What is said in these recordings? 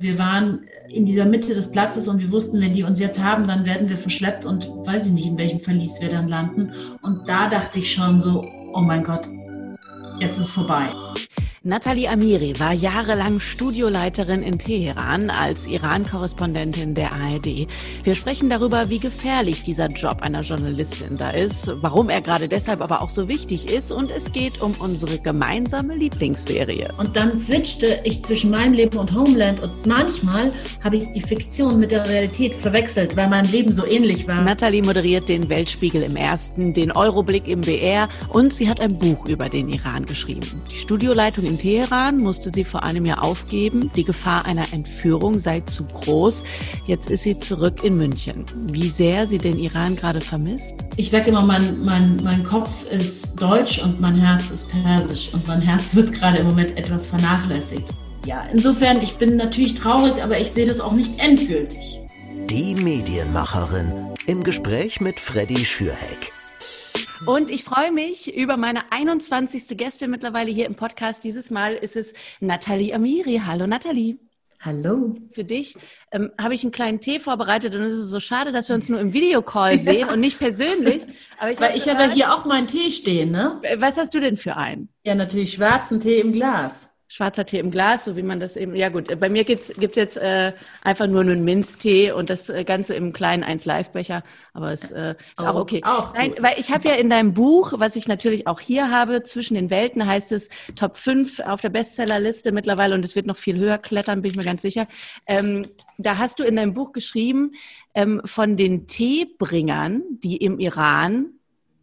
Wir waren in dieser Mitte des Platzes und wir wussten, wenn die uns jetzt haben, dann werden wir verschleppt und weiß ich nicht, in welchem Verlies wir dann landen. Und da dachte ich schon so, oh mein Gott, jetzt ist vorbei. Nathalie Amiri war jahrelang Studioleiterin in Teheran als Iran-Korrespondentin der ARD. Wir sprechen darüber, wie gefährlich dieser Job einer Journalistin da ist, warum er gerade deshalb aber auch so wichtig ist und es geht um unsere gemeinsame Lieblingsserie. Und dann switchte ich zwischen meinem Leben und Homeland und manchmal habe ich die Fiktion mit der Realität verwechselt, weil mein Leben so ähnlich war. Nathalie moderiert den Weltspiegel im Ersten, den Euroblick im BR und sie hat ein Buch über den Iran geschrieben. Die Studioleitung in Teheran musste sie vor einem Jahr aufgeben. Die Gefahr einer Entführung sei zu groß. Jetzt ist sie zurück in München. Wie sehr sie den Iran gerade vermisst? Ich sage immer, mein, mein, mein Kopf ist deutsch und mein Herz ist persisch. Und mein Herz wird gerade im Moment etwas vernachlässigt. Ja, insofern, ich bin natürlich traurig, aber ich sehe das auch nicht endgültig. Die Medienmacherin im Gespräch mit Freddy Schürheck. Und ich freue mich über meine 21. Gäste mittlerweile hier im Podcast. Dieses Mal ist es Nathalie Amiri. Hallo Nathalie. Hallo. Für dich ähm, habe ich einen kleinen Tee vorbereitet und es ist so schade, dass wir uns nur im Videocall sehen ja. und nicht persönlich. Aber ich Weil ich habe ja hier auch meinen Tee stehen, ne? Was hast du denn für einen? Ja, natürlich schwarzen Tee im Glas schwarzer Tee im Glas, so wie man das eben, ja gut, bei mir gibt es jetzt äh, einfach nur einen Minztee und das äh, Ganze im kleinen 1 Live-Becher, aber es äh, ist oh, auch okay. Auch Nein, weil ich habe ja in deinem Buch, was ich natürlich auch hier habe, zwischen den Welten heißt es Top 5 auf der Bestsellerliste mittlerweile und es wird noch viel höher klettern, bin ich mir ganz sicher. Ähm, da hast du in deinem Buch geschrieben ähm, von den Teebringern, die im Iran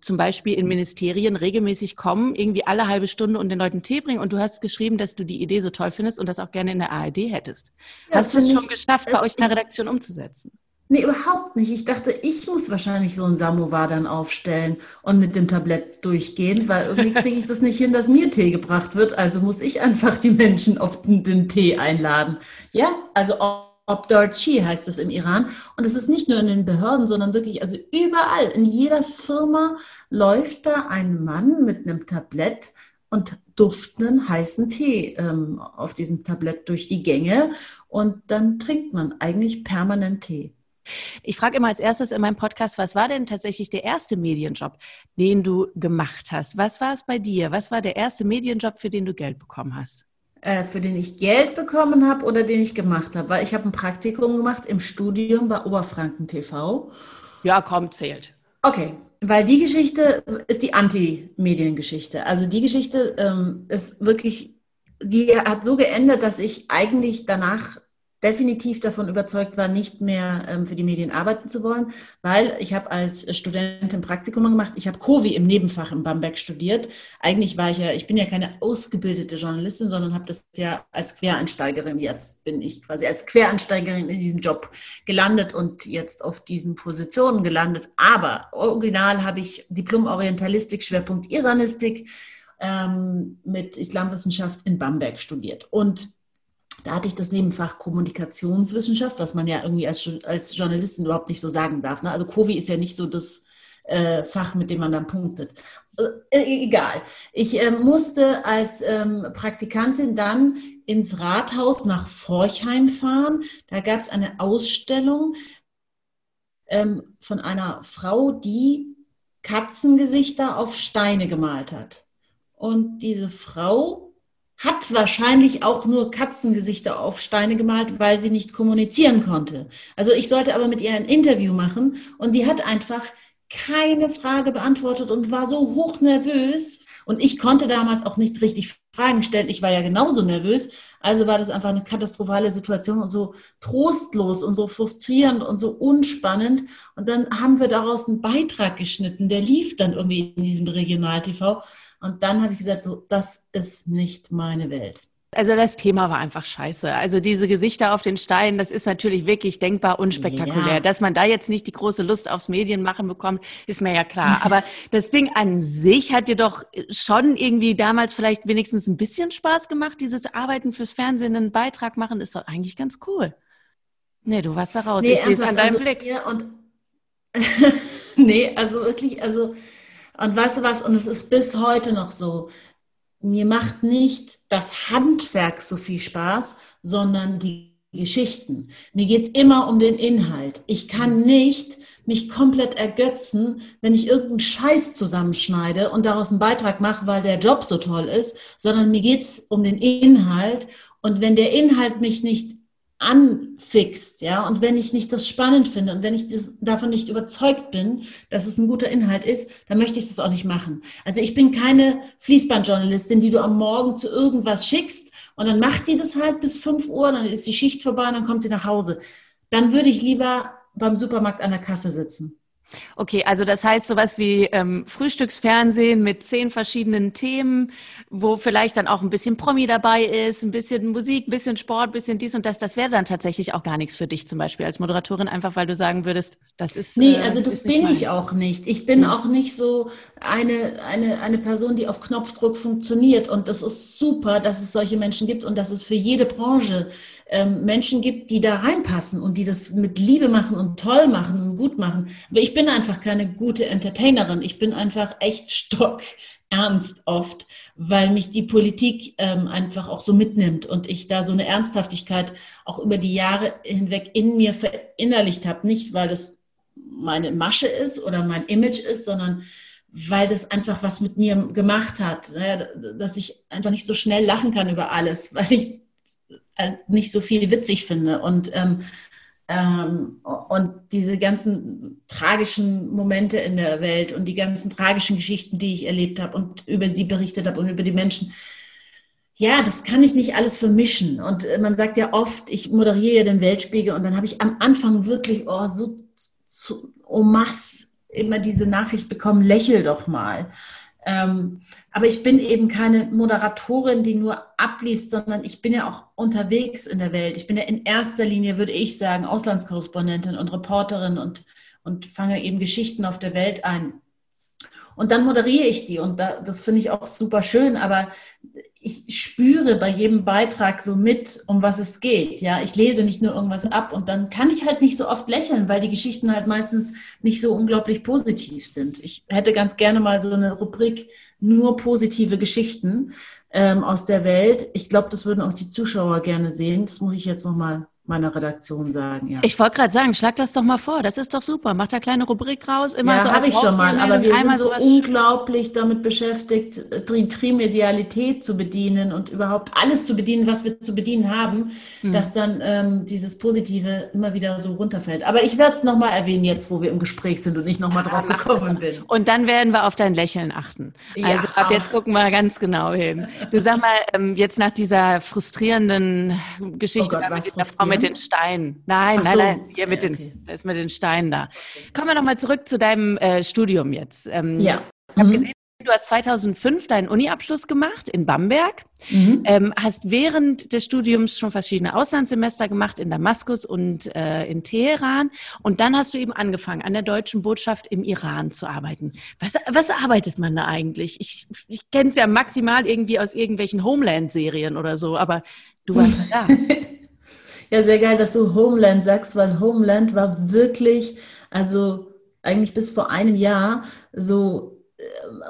zum Beispiel in Ministerien regelmäßig kommen, irgendwie alle halbe Stunde und den Leuten Tee bringen. Und du hast geschrieben, dass du die Idee so toll findest und das auch gerne in der ARD hättest. Ja, hast du es schon geschafft, bei euch in der Redaktion umzusetzen? Nee, überhaupt nicht. Ich dachte, ich muss wahrscheinlich so ein Samovar dann aufstellen und mit dem Tablett durchgehen, weil irgendwie kriege ich das nicht hin, dass mir Tee gebracht wird. Also muss ich einfach die Menschen auf den, den Tee einladen. Ja, also auch Obdarchi heißt es im Iran. Und es ist nicht nur in den Behörden, sondern wirklich, also überall, in jeder Firma läuft da ein Mann mit einem Tablett und duftenden heißen Tee ähm, auf diesem Tablett durch die Gänge. Und dann trinkt man eigentlich permanent Tee. Ich frage immer als erstes in meinem Podcast, was war denn tatsächlich der erste Medienjob, den du gemacht hast? Was war es bei dir? Was war der erste Medienjob, für den du Geld bekommen hast? Äh, für den ich Geld bekommen habe oder den ich gemacht habe. Weil ich habe ein Praktikum gemacht im Studium bei Oberfranken TV. Ja, komm, zählt. Okay, weil die Geschichte ist die Anti-Mediengeschichte. Also die Geschichte ähm, ist wirklich, die hat so geendet, dass ich eigentlich danach definitiv davon überzeugt war, nicht mehr ähm, für die Medien arbeiten zu wollen, weil ich habe als Studentin Praktikum gemacht. Ich habe Covi im Nebenfach in Bamberg studiert. Eigentlich war ich ja, ich bin ja keine ausgebildete Journalistin, sondern habe das ja als Quereinsteigerin, jetzt bin ich quasi als Quereinsteigerin in diesem Job gelandet und jetzt auf diesen Positionen gelandet. Aber original habe ich Diplom Orientalistik, Schwerpunkt Iranistik ähm, mit Islamwissenschaft in Bamberg studiert. Und da hatte ich das Nebenfach Kommunikationswissenschaft, was man ja irgendwie als, als Journalistin überhaupt nicht so sagen darf. Ne? Also Covi ist ja nicht so das äh, Fach, mit dem man dann punktet. Äh, egal. Ich äh, musste als ähm, Praktikantin dann ins Rathaus nach Forchheim fahren. Da gab es eine Ausstellung ähm, von einer Frau, die Katzengesichter auf Steine gemalt hat. Und diese Frau hat wahrscheinlich auch nur Katzengesichter auf Steine gemalt, weil sie nicht kommunizieren konnte. Also ich sollte aber mit ihr ein Interview machen und die hat einfach keine Frage beantwortet und war so hochnervös. Und ich konnte damals auch nicht richtig Fragen stellen. Ich war ja genauso nervös. Also war das einfach eine katastrophale Situation und so trostlos und so frustrierend und so unspannend. Und dann haben wir daraus einen Beitrag geschnitten. Der lief dann irgendwie in diesem Regional-TV. Und dann habe ich gesagt, so, das ist nicht meine Welt. Also das Thema war einfach scheiße. Also diese Gesichter auf den Steinen, das ist natürlich wirklich denkbar unspektakulär. Ja. Dass man da jetzt nicht die große Lust aufs Medienmachen bekommt, ist mir ja klar. Aber das Ding an sich hat dir doch schon irgendwie damals vielleicht wenigstens ein bisschen Spaß gemacht. Dieses Arbeiten fürs Fernsehen, einen Beitrag machen, ist doch eigentlich ganz cool. Nee, du warst da raus. Nee, ich sehe es an deinem also Blick. Und nee, also wirklich, also und weißt du was, und es ist bis heute noch so, mir macht nicht das Handwerk so viel Spaß, sondern die Geschichten. Mir geht's immer um den Inhalt. Ich kann nicht mich komplett ergötzen, wenn ich irgendeinen Scheiß zusammenschneide und daraus einen Beitrag mache, weil der Job so toll ist, sondern mir geht's um den Inhalt. Und wenn der Inhalt mich nicht anfixt, ja, und wenn ich nicht das spannend finde und wenn ich das, davon nicht überzeugt bin, dass es ein guter Inhalt ist, dann möchte ich das auch nicht machen. Also ich bin keine Fließbandjournalistin, die du am Morgen zu irgendwas schickst und dann macht die das halt bis 5 Uhr, dann ist die Schicht vorbei und dann kommt sie nach Hause. Dann würde ich lieber beim Supermarkt an der Kasse sitzen. Okay, also das heißt sowas wie ähm, Frühstücksfernsehen mit zehn verschiedenen Themen, wo vielleicht dann auch ein bisschen Promi dabei ist, ein bisschen Musik, ein bisschen Sport, ein bisschen dies und das. Das wäre dann tatsächlich auch gar nichts für dich zum Beispiel als Moderatorin, einfach weil du sagen würdest, das ist. Nee, äh, also das bin meins. ich auch nicht. Ich bin ja. auch nicht so eine, eine, eine Person, die auf Knopfdruck funktioniert. Und das ist super, dass es solche Menschen gibt und dass es für jede Branche ähm, Menschen gibt, die da reinpassen und die das mit Liebe machen und toll machen und gut machen. Aber ich bin einfach keine gute Entertainerin. Ich bin einfach echt stock ernst oft, weil mich die Politik ähm, einfach auch so mitnimmt und ich da so eine Ernsthaftigkeit auch über die Jahre hinweg in mir verinnerlicht habe. Nicht, weil das meine Masche ist oder mein Image ist, sondern weil das einfach was mit mir gemacht hat, dass ich einfach nicht so schnell lachen kann über alles, weil ich nicht so viel witzig finde. Und, ähm, ähm, und diese ganzen tragischen Momente in der Welt und die ganzen tragischen Geschichten, die ich erlebt habe und über sie berichtet habe und über die Menschen, ja, das kann ich nicht alles vermischen. Und äh, man sagt ja oft, ich moderiere ja den Weltspiegel und dann habe ich am Anfang wirklich oh, so, so oh mass immer diese Nachricht bekommen, lächel doch mal. Ähm, aber ich bin eben keine Moderatorin, die nur abliest, sondern ich bin ja auch unterwegs in der Welt. Ich bin ja in erster Linie, würde ich sagen, Auslandskorrespondentin und Reporterin und, und fange eben Geschichten auf der Welt ein. Und dann moderiere ich die und da, das finde ich auch super schön, aber ich spüre bei jedem Beitrag so mit, um was es geht. Ja, ich lese nicht nur irgendwas ab und dann kann ich halt nicht so oft lächeln, weil die Geschichten halt meistens nicht so unglaublich positiv sind. Ich hätte ganz gerne mal so eine Rubrik nur positive Geschichten ähm, aus der Welt. Ich glaube, das würden auch die Zuschauer gerne sehen. Das muss ich jetzt noch mal meiner Redaktion sagen. Ja. Ich wollte gerade sagen, schlag das doch mal vor. Das ist doch super. Mach da kleine Rubrik raus. Immer ja, so habe ich schon mal. Aber wir sind so unglaublich damit beschäftigt, die Trimedialität zu bedienen und überhaupt alles zu bedienen, was wir zu bedienen haben, hm. dass dann ähm, dieses Positive immer wieder so runterfällt. Aber ich werde es nochmal erwähnen, jetzt wo wir im Gespräch sind und ich nochmal ja, drauf gekommen bin. Und dann werden wir auf dein Lächeln achten. Also ab jetzt gucken wir ganz genau hin. Du sag mal, ähm, jetzt nach dieser frustrierenden Geschichte oh Gott, mit der Frau mit den Steinen. Nein, Ach nein, so. nein, hier mit okay. den, ist mit den Steinen da. Kommen wir nochmal zurück zu deinem äh, Studium jetzt. Ähm, ja. Ich habe mhm. gesehen, du hast 2005 deinen Uni-Abschluss gemacht in Bamberg, mhm. ähm, hast während des Studiums schon verschiedene Auslandssemester gemacht in Damaskus und äh, in Teheran und dann hast du eben angefangen, an der deutschen Botschaft im Iran zu arbeiten. Was, was arbeitet man da eigentlich? Ich, ich kenne es ja maximal irgendwie aus irgendwelchen Homeland-Serien oder so, aber du warst ja da. Ja, sehr geil, dass du Homeland sagst, weil Homeland war wirklich, also eigentlich bis vor einem Jahr so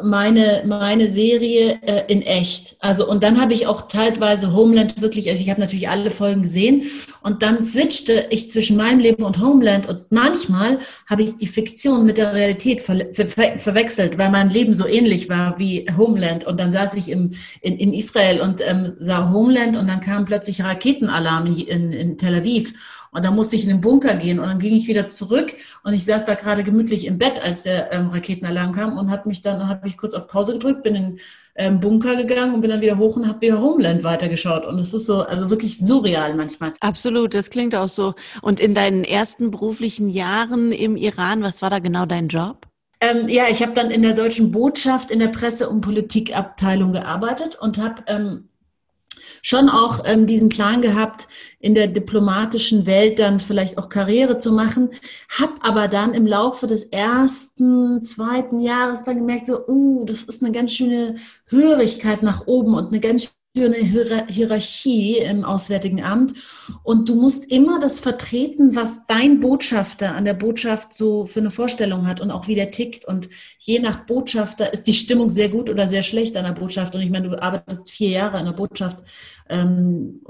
meine, meine Serie äh, in echt. Also und dann habe ich auch zeitweise Homeland wirklich, also ich habe natürlich alle Folgen gesehen. Und dann switchte ich zwischen meinem Leben und Homeland. Und manchmal habe ich die Fiktion mit der Realität ver ver verwechselt, weil mein Leben so ähnlich war wie Homeland. Und dann saß ich im, in, in Israel und ähm, sah Homeland. Und dann kam plötzlich Raketenalarm in, in, in Tel Aviv. Und dann musste ich in den Bunker gehen. Und dann ging ich wieder zurück. Und ich saß da gerade gemütlich im Bett, als der ähm, Raketenalarm kam und habe mich dann, habe ich kurz auf Pause gedrückt, bin in den ähm, Bunker gegangen und bin dann wieder hoch und habe wieder Homeland weitergeschaut. Und es ist so, also wirklich surreal manchmal. Absolut, das klingt auch so. Und in deinen ersten beruflichen Jahren im Iran, was war da genau dein Job? Ähm, ja, ich habe dann in der deutschen Botschaft in der Presse- und Politikabteilung gearbeitet und habe ähm, schon auch ähm, diesen Plan gehabt, in der diplomatischen Welt dann vielleicht auch Karriere zu machen, habe aber dann im Laufe des ersten, zweiten Jahres dann gemerkt, so, uh, das ist eine ganz schöne Hörigkeit nach oben und eine ganz eine Hierarchie im Auswärtigen Amt. Und du musst immer das vertreten, was dein Botschafter an der Botschaft so für eine Vorstellung hat und auch wie der tickt. Und je nach Botschafter ist die Stimmung sehr gut oder sehr schlecht an der Botschaft. Und ich meine, du arbeitest vier Jahre an der Botschaft ähm,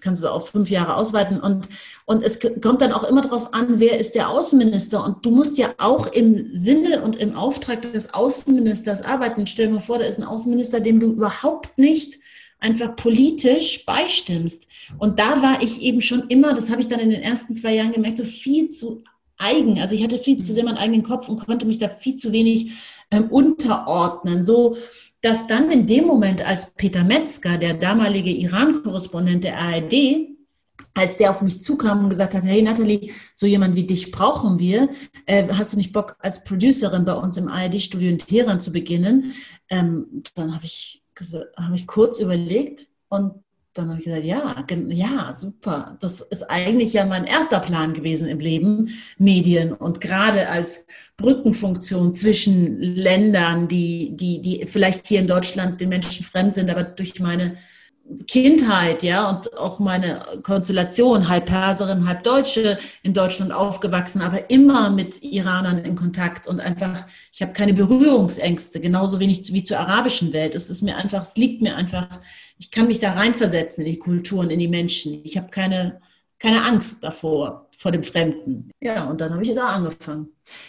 kannst du auf fünf Jahre ausweiten. Und, und es kommt dann auch immer darauf an, wer ist der Außenminister. Und du musst ja auch im Sinne und im Auftrag des Außenministers arbeiten. Stell dir mal vor, da ist ein Außenminister, dem du überhaupt nicht einfach politisch beistimmst. Und da war ich eben schon immer, das habe ich dann in den ersten zwei Jahren gemerkt, so viel zu eigen. Also ich hatte viel zu sehr meinen eigenen Kopf und konnte mich da viel zu wenig ähm, unterordnen. So, dass dann in dem Moment, als Peter Metzger, der damalige Iran-Korrespondent der ARD, als der auf mich zukam und gesagt hat, hey Nathalie, so jemand wie dich brauchen wir, äh, hast du nicht Bock als Producerin bei uns im ARD-Studio in Teheran zu beginnen? Ähm, dann habe ich, hab ich kurz überlegt und dann habe ich gesagt, ja, ja, super. Das ist eigentlich ja mein erster Plan gewesen im Leben, Medien. Und gerade als Brückenfunktion zwischen Ländern, die, die, die vielleicht hier in Deutschland den Menschen fremd sind, aber durch meine Kindheit, ja, und auch meine Konstellation, halb Perserin, halb Deutsche, in Deutschland aufgewachsen, aber immer mit Iranern in Kontakt und einfach, ich habe keine Berührungsängste, genauso wenig wie zur arabischen Welt. Es ist mir einfach, es liegt mir einfach, ich kann mich da reinversetzen in die Kulturen, in die Menschen. Ich habe keine, keine Angst davor, vor dem Fremden. Ja, und dann habe ich da angefangen.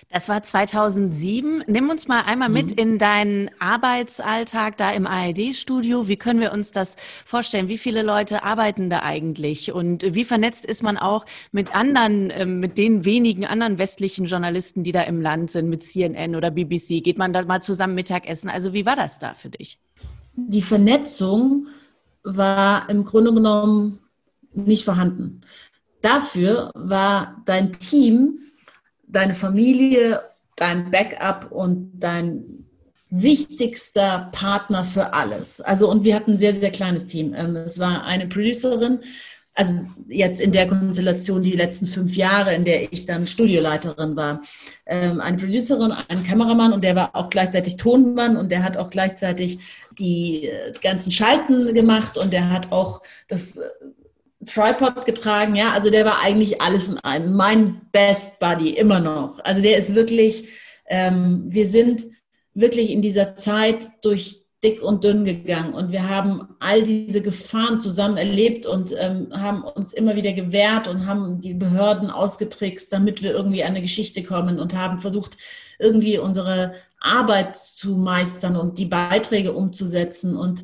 Das war 2007. Nimm uns mal einmal mhm. mit in deinen Arbeitsalltag da im ARD-Studio. Wie können wir uns das vorstellen? Wie viele Leute arbeiten da eigentlich? Und wie vernetzt ist man auch mit anderen, ähm, mit den wenigen anderen westlichen Journalisten, die da im Land sind, mit CNN oder BBC? Geht man da mal zusammen Mittagessen? Also wie war das da für dich? Die Vernetzung war im Grunde genommen nicht vorhanden. Dafür war dein Team, deine Familie, dein Backup und dein wichtigster Partner für alles. Also, und wir hatten ein sehr, sehr kleines Team. Ähm, es war eine Producerin, also jetzt in der Konstellation die letzten fünf Jahre, in der ich dann Studioleiterin war. Ähm, eine Producerin, ein Kameramann und der war auch gleichzeitig Tonmann und der hat auch gleichzeitig die äh, ganzen Schalten gemacht und der hat auch das äh, Tripod getragen, ja, also der war eigentlich alles in einem. Mein Best Buddy immer noch. Also der ist wirklich, ähm, wir sind wirklich in dieser Zeit durch dick und dünn gegangen und wir haben all diese Gefahren zusammen erlebt und ähm, haben uns immer wieder gewehrt und haben die Behörden ausgetrickst, damit wir irgendwie an eine Geschichte kommen und haben versucht, irgendwie unsere Arbeit zu meistern und die Beiträge umzusetzen und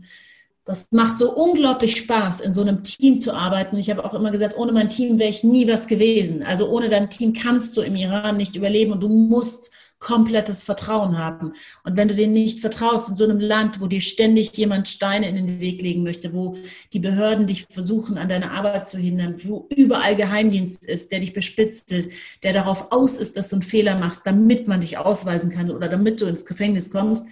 das macht so unglaublich Spaß, in so einem Team zu arbeiten. Ich habe auch immer gesagt, ohne mein Team wäre ich nie was gewesen. Also ohne dein Team kannst du im Iran nicht überleben und du musst komplettes Vertrauen haben. Und wenn du denen nicht vertraust in so einem Land, wo dir ständig jemand Steine in den Weg legen möchte, wo die Behörden dich versuchen, an deiner Arbeit zu hindern, wo überall Geheimdienst ist, der dich bespitzelt, der darauf aus ist, dass du einen Fehler machst, damit man dich ausweisen kann oder damit du ins Gefängnis kommst,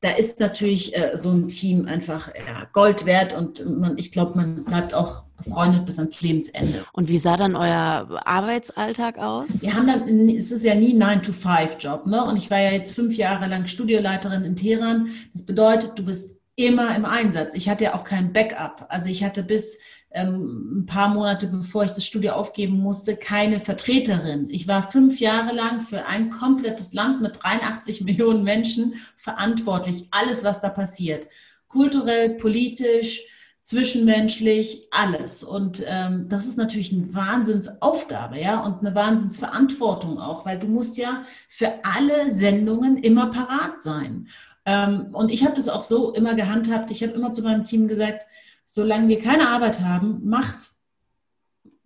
da ist natürlich äh, so ein Team einfach ja, Gold wert und man, ich glaube, man bleibt auch befreundet bis ans Lebensende. Und wie sah dann euer Arbeitsalltag aus? Wir haben dann, es ist ja nie 9-to-5-Job, ne? Und ich war ja jetzt fünf Jahre lang Studioleiterin in Teheran. Das bedeutet, du bist immer im Einsatz. Ich hatte ja auch kein Backup. Also ich hatte bis ähm, ein paar Monate bevor ich das Studio aufgeben musste, keine Vertreterin. Ich war fünf Jahre lang für ein komplettes Land mit 83 Millionen Menschen verantwortlich. Alles, was da passiert. Kulturell, politisch, zwischenmenschlich, alles. Und ähm, das ist natürlich eine Wahnsinnsaufgabe, ja, und eine Wahnsinnsverantwortung auch, weil du musst ja für alle Sendungen immer parat sein. Ähm, und ich habe das auch so immer gehandhabt. Ich habe immer zu meinem Team gesagt, solange wir keine Arbeit haben, macht,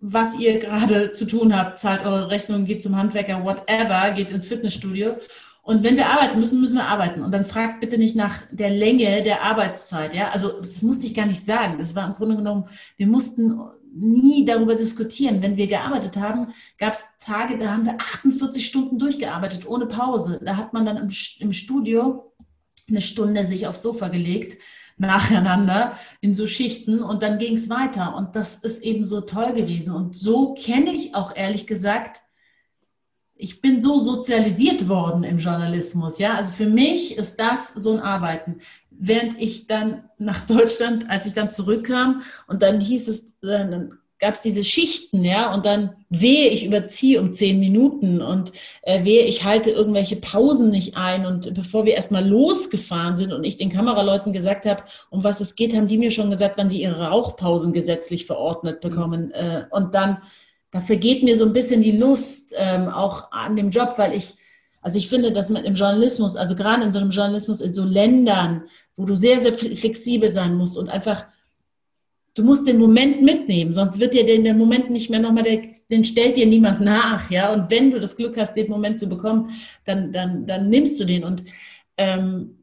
was ihr gerade zu tun habt, zahlt eure Rechnungen, geht zum Handwerker, whatever, geht ins Fitnessstudio. Und wenn wir arbeiten müssen, müssen wir arbeiten. Und dann fragt bitte nicht nach der Länge der Arbeitszeit. Ja, also das musste ich gar nicht sagen. Das war im Grunde genommen, wir mussten nie darüber diskutieren. Wenn wir gearbeitet haben, gab es Tage, da haben wir 48 Stunden durchgearbeitet, ohne Pause. Da hat man dann im, im Studio eine Stunde sich aufs Sofa gelegt nacheinander in so Schichten und dann ging es weiter. Und das ist eben so toll gewesen. Und so kenne ich auch ehrlich gesagt, ich bin so sozialisiert worden im Journalismus. Ja, also für mich ist das so ein Arbeiten. Während ich dann nach Deutschland, als ich dann zurückkam und dann hieß es, dann gab es diese Schichten, ja, und dann wehe, ich überziehe um zehn Minuten und äh, wehe, ich halte irgendwelche Pausen nicht ein. Und bevor wir erstmal losgefahren sind und ich den Kameraleuten gesagt habe, um was es geht, haben die mir schon gesagt, wann sie ihre Rauchpausen gesetzlich verordnet bekommen. Mhm. und dann, da vergeht mir so ein bisschen die Lust ähm, auch an dem Job, weil ich, also ich finde, dass man im Journalismus, also gerade in so einem Journalismus in so Ländern, wo du sehr, sehr flexibel sein musst und einfach du musst den Moment mitnehmen, sonst wird dir der Moment nicht mehr nochmal, den stellt dir niemand nach, ja. Und wenn du das Glück hast, den Moment zu bekommen, dann, dann, dann nimmst du den. Und ähm,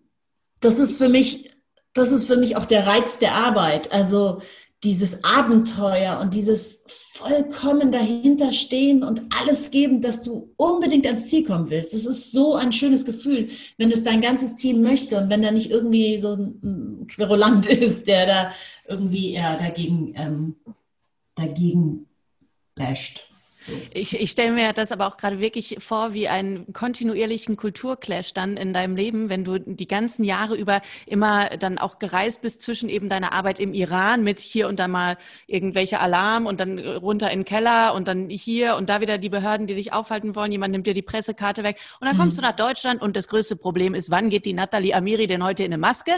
das ist für mich, das ist für mich auch der Reiz der Arbeit. Also dieses Abenteuer und dieses vollkommen dahinter stehen und alles geben, dass du unbedingt ans Ziel kommen willst. Das ist so ein schönes Gefühl, wenn es dein ganzes Team möchte und wenn da nicht irgendwie so ein Querulant ist, der da irgendwie ja, dagegen, ähm, dagegen basht. So. Ich, ich stelle mir das aber auch gerade wirklich vor, wie einen kontinuierlichen Kulturclash dann in deinem Leben, wenn du die ganzen Jahre über immer dann auch gereist bist zwischen eben deiner Arbeit im Iran mit hier und da mal irgendwelche Alarm und dann runter in den Keller und dann hier und da wieder die Behörden, die dich aufhalten wollen. Jemand nimmt dir die Pressekarte weg und dann kommst mhm. du nach Deutschland und das größte Problem ist, wann geht die Nathalie Amiri denn heute in eine Maske?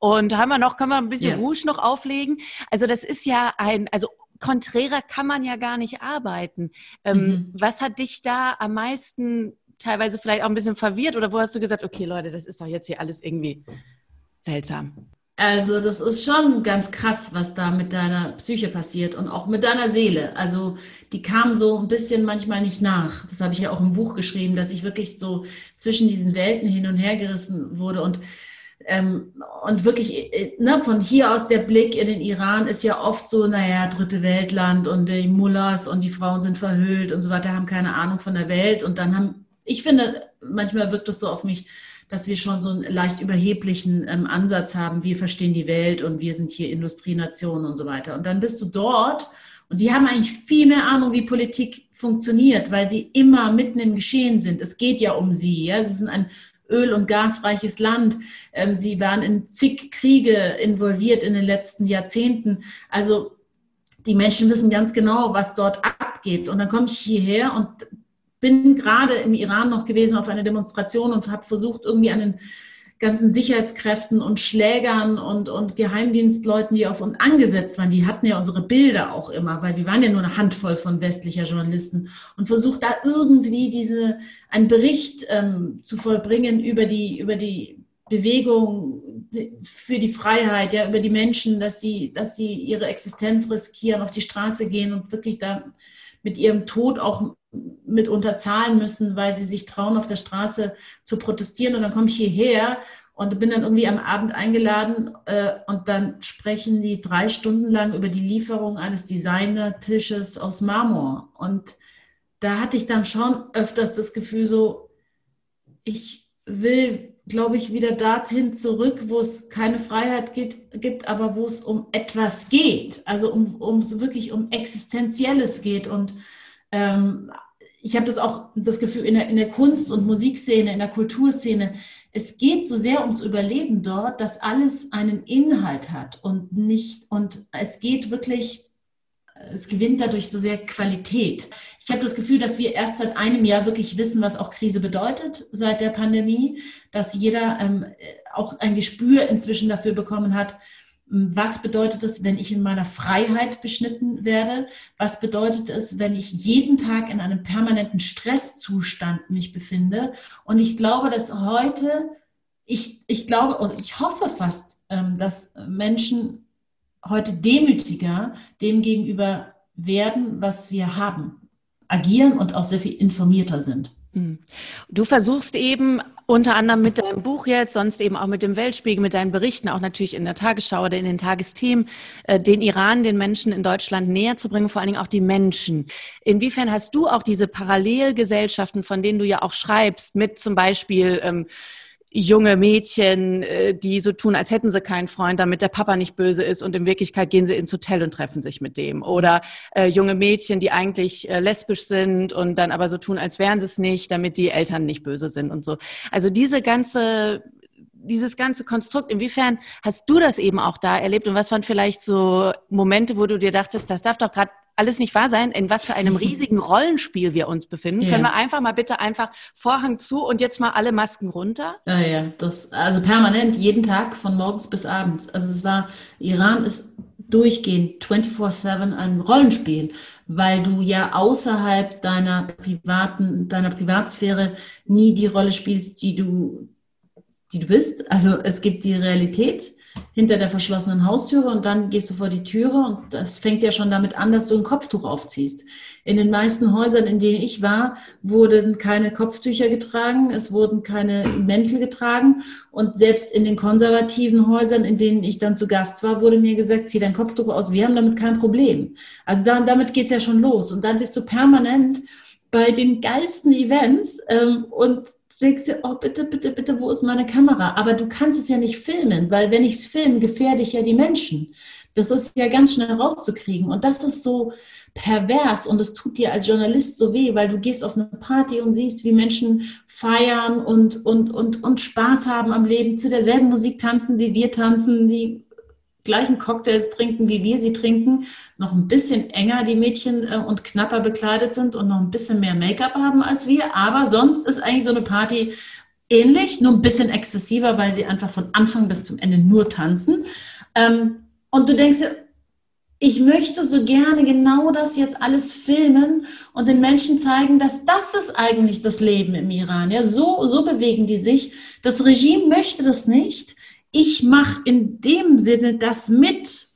Und haben wir noch, können wir ein bisschen yeah. Rouge noch auflegen? Also das ist ja ein, also konträrer kann man ja gar nicht arbeiten. Ähm, mhm. Was hat dich da am meisten teilweise vielleicht auch ein bisschen verwirrt oder wo hast du gesagt, okay Leute, das ist doch jetzt hier alles irgendwie seltsam? Also das ist schon ganz krass, was da mit deiner Psyche passiert und auch mit deiner Seele. Also die kam so ein bisschen manchmal nicht nach. Das habe ich ja auch im Buch geschrieben, dass ich wirklich so zwischen diesen Welten hin und her gerissen wurde und ähm, und wirklich, äh, ne, von hier aus der Blick in den Iran ist ja oft so, naja, dritte Weltland und die Mullahs und die Frauen sind verhüllt und so weiter, haben keine Ahnung von der Welt. Und dann haben, ich finde, manchmal wirkt das so auf mich, dass wir schon so einen leicht überheblichen ähm, Ansatz haben, wir verstehen die Welt und wir sind hier Industrienationen und so weiter. Und dann bist du dort und die haben eigentlich viel mehr Ahnung, wie Politik funktioniert, weil sie immer mitten im Geschehen sind. Es geht ja um sie. Ja? Sie sind ein öl- und gasreiches Land. Ähm, sie waren in zig Kriege involviert in den letzten Jahrzehnten. Also die Menschen wissen ganz genau, was dort abgeht. Und dann komme ich hierher und bin gerade im Iran noch gewesen auf einer Demonstration und habe versucht, irgendwie einen ganzen Sicherheitskräften und Schlägern und, und Geheimdienstleuten, die auf uns angesetzt waren, die hatten ja unsere Bilder auch immer, weil wir waren ja nur eine Handvoll von westlicher Journalisten und versucht da irgendwie diese, einen Bericht ähm, zu vollbringen über die, über die Bewegung für die Freiheit, ja, über die Menschen, dass sie, dass sie ihre Existenz riskieren, auf die Straße gehen und wirklich da mit ihrem Tod auch mitunter zahlen müssen, weil sie sich trauen, auf der Straße zu protestieren. Und dann komme ich hierher und bin dann irgendwie am Abend eingeladen äh, und dann sprechen die drei Stunden lang über die Lieferung eines Designertisches aus Marmor. Und da hatte ich dann schon öfters das Gefühl so, ich will, glaube ich, wieder dorthin zurück, wo es keine Freiheit gibt, gibt aber wo es um etwas geht, also um, um es wirklich um Existenzielles geht. Und ähm, ich habe das auch das Gefühl in der, in der Kunst- und Musikszene, in der Kulturszene, es geht so sehr ums Überleben dort, dass alles einen Inhalt hat und nicht, und es geht wirklich, es gewinnt dadurch so sehr Qualität. Ich habe das Gefühl, dass wir erst seit einem Jahr wirklich wissen, was auch Krise bedeutet, seit der Pandemie, dass jeder ähm, auch ein Gespür inzwischen dafür bekommen hat, was bedeutet es, wenn ich in meiner Freiheit beschnitten werde? Was bedeutet es, wenn ich jeden Tag in einem permanenten Stresszustand mich befinde? Und ich glaube, dass heute, ich, ich glaube und ich hoffe fast, ähm, dass Menschen heute demütiger dem gegenüber werden, was wir haben, agieren und auch sehr viel informierter sind. Hm. Du versuchst eben unter anderem mit deinem Buch jetzt, sonst eben auch mit dem Weltspiegel, mit deinen Berichten, auch natürlich in der Tagesschau oder in den Tagesthemen, äh, den Iran den Menschen in Deutschland näher zu bringen, vor allen Dingen auch die Menschen. Inwiefern hast du auch diese Parallelgesellschaften, von denen du ja auch schreibst, mit zum Beispiel ähm, junge Mädchen, äh, die so tun, als hätten sie keinen Freund, damit der Papa nicht böse ist und in Wirklichkeit gehen sie ins Hotel und treffen sich mit dem. Oder äh, junge Mädchen, die eigentlich äh, lesbisch sind und dann aber so tun, als wären sie es nicht, damit die Eltern nicht böse sind und so. Also diese ganze dieses ganze Konstrukt, inwiefern hast du das eben auch da erlebt und was waren vielleicht so Momente, wo du dir dachtest, das darf doch gerade alles nicht wahr sein, in was für einem riesigen Rollenspiel wir uns befinden. Ja. Können wir einfach mal bitte einfach Vorhang zu und jetzt mal alle Masken runter? Ja, ja, das, also permanent, jeden Tag von morgens bis abends. Also es war, Iran ist durchgehend 24-7 ein Rollenspiel, weil du ja außerhalb deiner privaten, deiner Privatsphäre nie die Rolle spielst, die du, die du bist. Also es gibt die Realität hinter der verschlossenen Haustüre und dann gehst du vor die Türe und das fängt ja schon damit an, dass du ein Kopftuch aufziehst. In den meisten Häusern, in denen ich war, wurden keine Kopftücher getragen, es wurden keine Mäntel getragen und selbst in den konservativen Häusern, in denen ich dann zu Gast war, wurde mir gesagt, zieh dein Kopftuch aus, wir haben damit kein Problem. Also da, damit geht's ja schon los und dann bist du permanent bei den geilsten Events ähm, und denkst du, oh bitte, bitte, bitte, wo ist meine Kamera? Aber du kannst es ja nicht filmen, weil wenn ich es filme, gefährde ich ja die Menschen. Das ist ja ganz schnell rauszukriegen. Und das ist so pervers und es tut dir als Journalist so weh, weil du gehst auf eine Party und siehst, wie Menschen feiern und, und, und, und Spaß haben am Leben, zu derselben Musik tanzen, wie wir tanzen, die gleichen Cocktails trinken, wie wir sie trinken, noch ein bisschen enger die Mädchen äh, und knapper bekleidet sind und noch ein bisschen mehr Make-up haben als wir. Aber sonst ist eigentlich so eine Party ähnlich, nur ein bisschen exzessiver, weil sie einfach von Anfang bis zum Ende nur tanzen. Ähm, und du denkst, ich möchte so gerne genau das jetzt alles filmen und den Menschen zeigen, dass das ist eigentlich das Leben im Iran. Ja, so, so bewegen die sich. Das Regime möchte das nicht ich mache in dem Sinne das mit,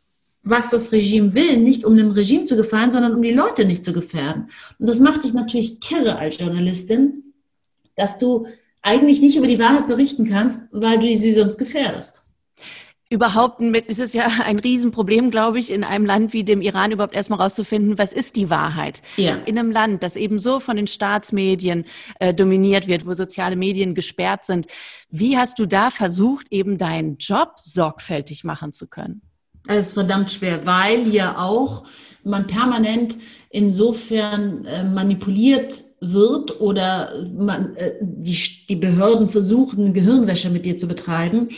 was das Regime will, nicht um dem Regime zu gefallen, sondern um die Leute nicht zu gefährden. Und das macht dich natürlich kirre als Journalistin, dass du eigentlich nicht über die Wahrheit berichten kannst, weil du sie sonst gefährdest überhaupt mit, es ist ja ein Riesenproblem, glaube ich, in einem Land wie dem Iran überhaupt erstmal rauszufinden, was ist die Wahrheit? Ja. In einem Land, das eben so von den Staatsmedien äh, dominiert wird, wo soziale Medien gesperrt sind. Wie hast du da versucht, eben deinen Job sorgfältig machen zu können? Das ist verdammt schwer, weil hier auch man permanent insofern äh, manipuliert wird oder man, äh, die, die Behörden versuchen, Gehirnwäsche mit dir zu betreiben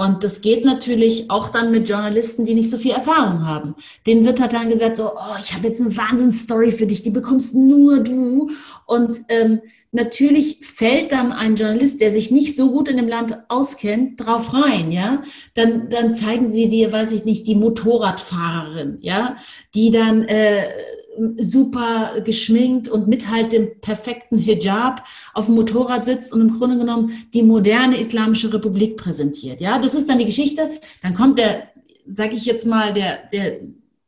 und das geht natürlich auch dann mit Journalisten, die nicht so viel Erfahrung haben. Denen wird halt dann gesagt, so, oh, ich habe jetzt eine Wahnsinnsstory für dich, die bekommst nur du. Und ähm, natürlich fällt dann ein Journalist, der sich nicht so gut in dem Land auskennt, drauf rein, ja. Dann, dann zeigen sie dir, weiß ich nicht, die Motorradfahrerin, ja, die dann äh, super geschminkt und mit halt dem perfekten Hijab auf dem Motorrad sitzt und im Grunde genommen die moderne Islamische Republik präsentiert. Ja, das ist dann die Geschichte. Dann kommt der, sag ich jetzt mal, der, der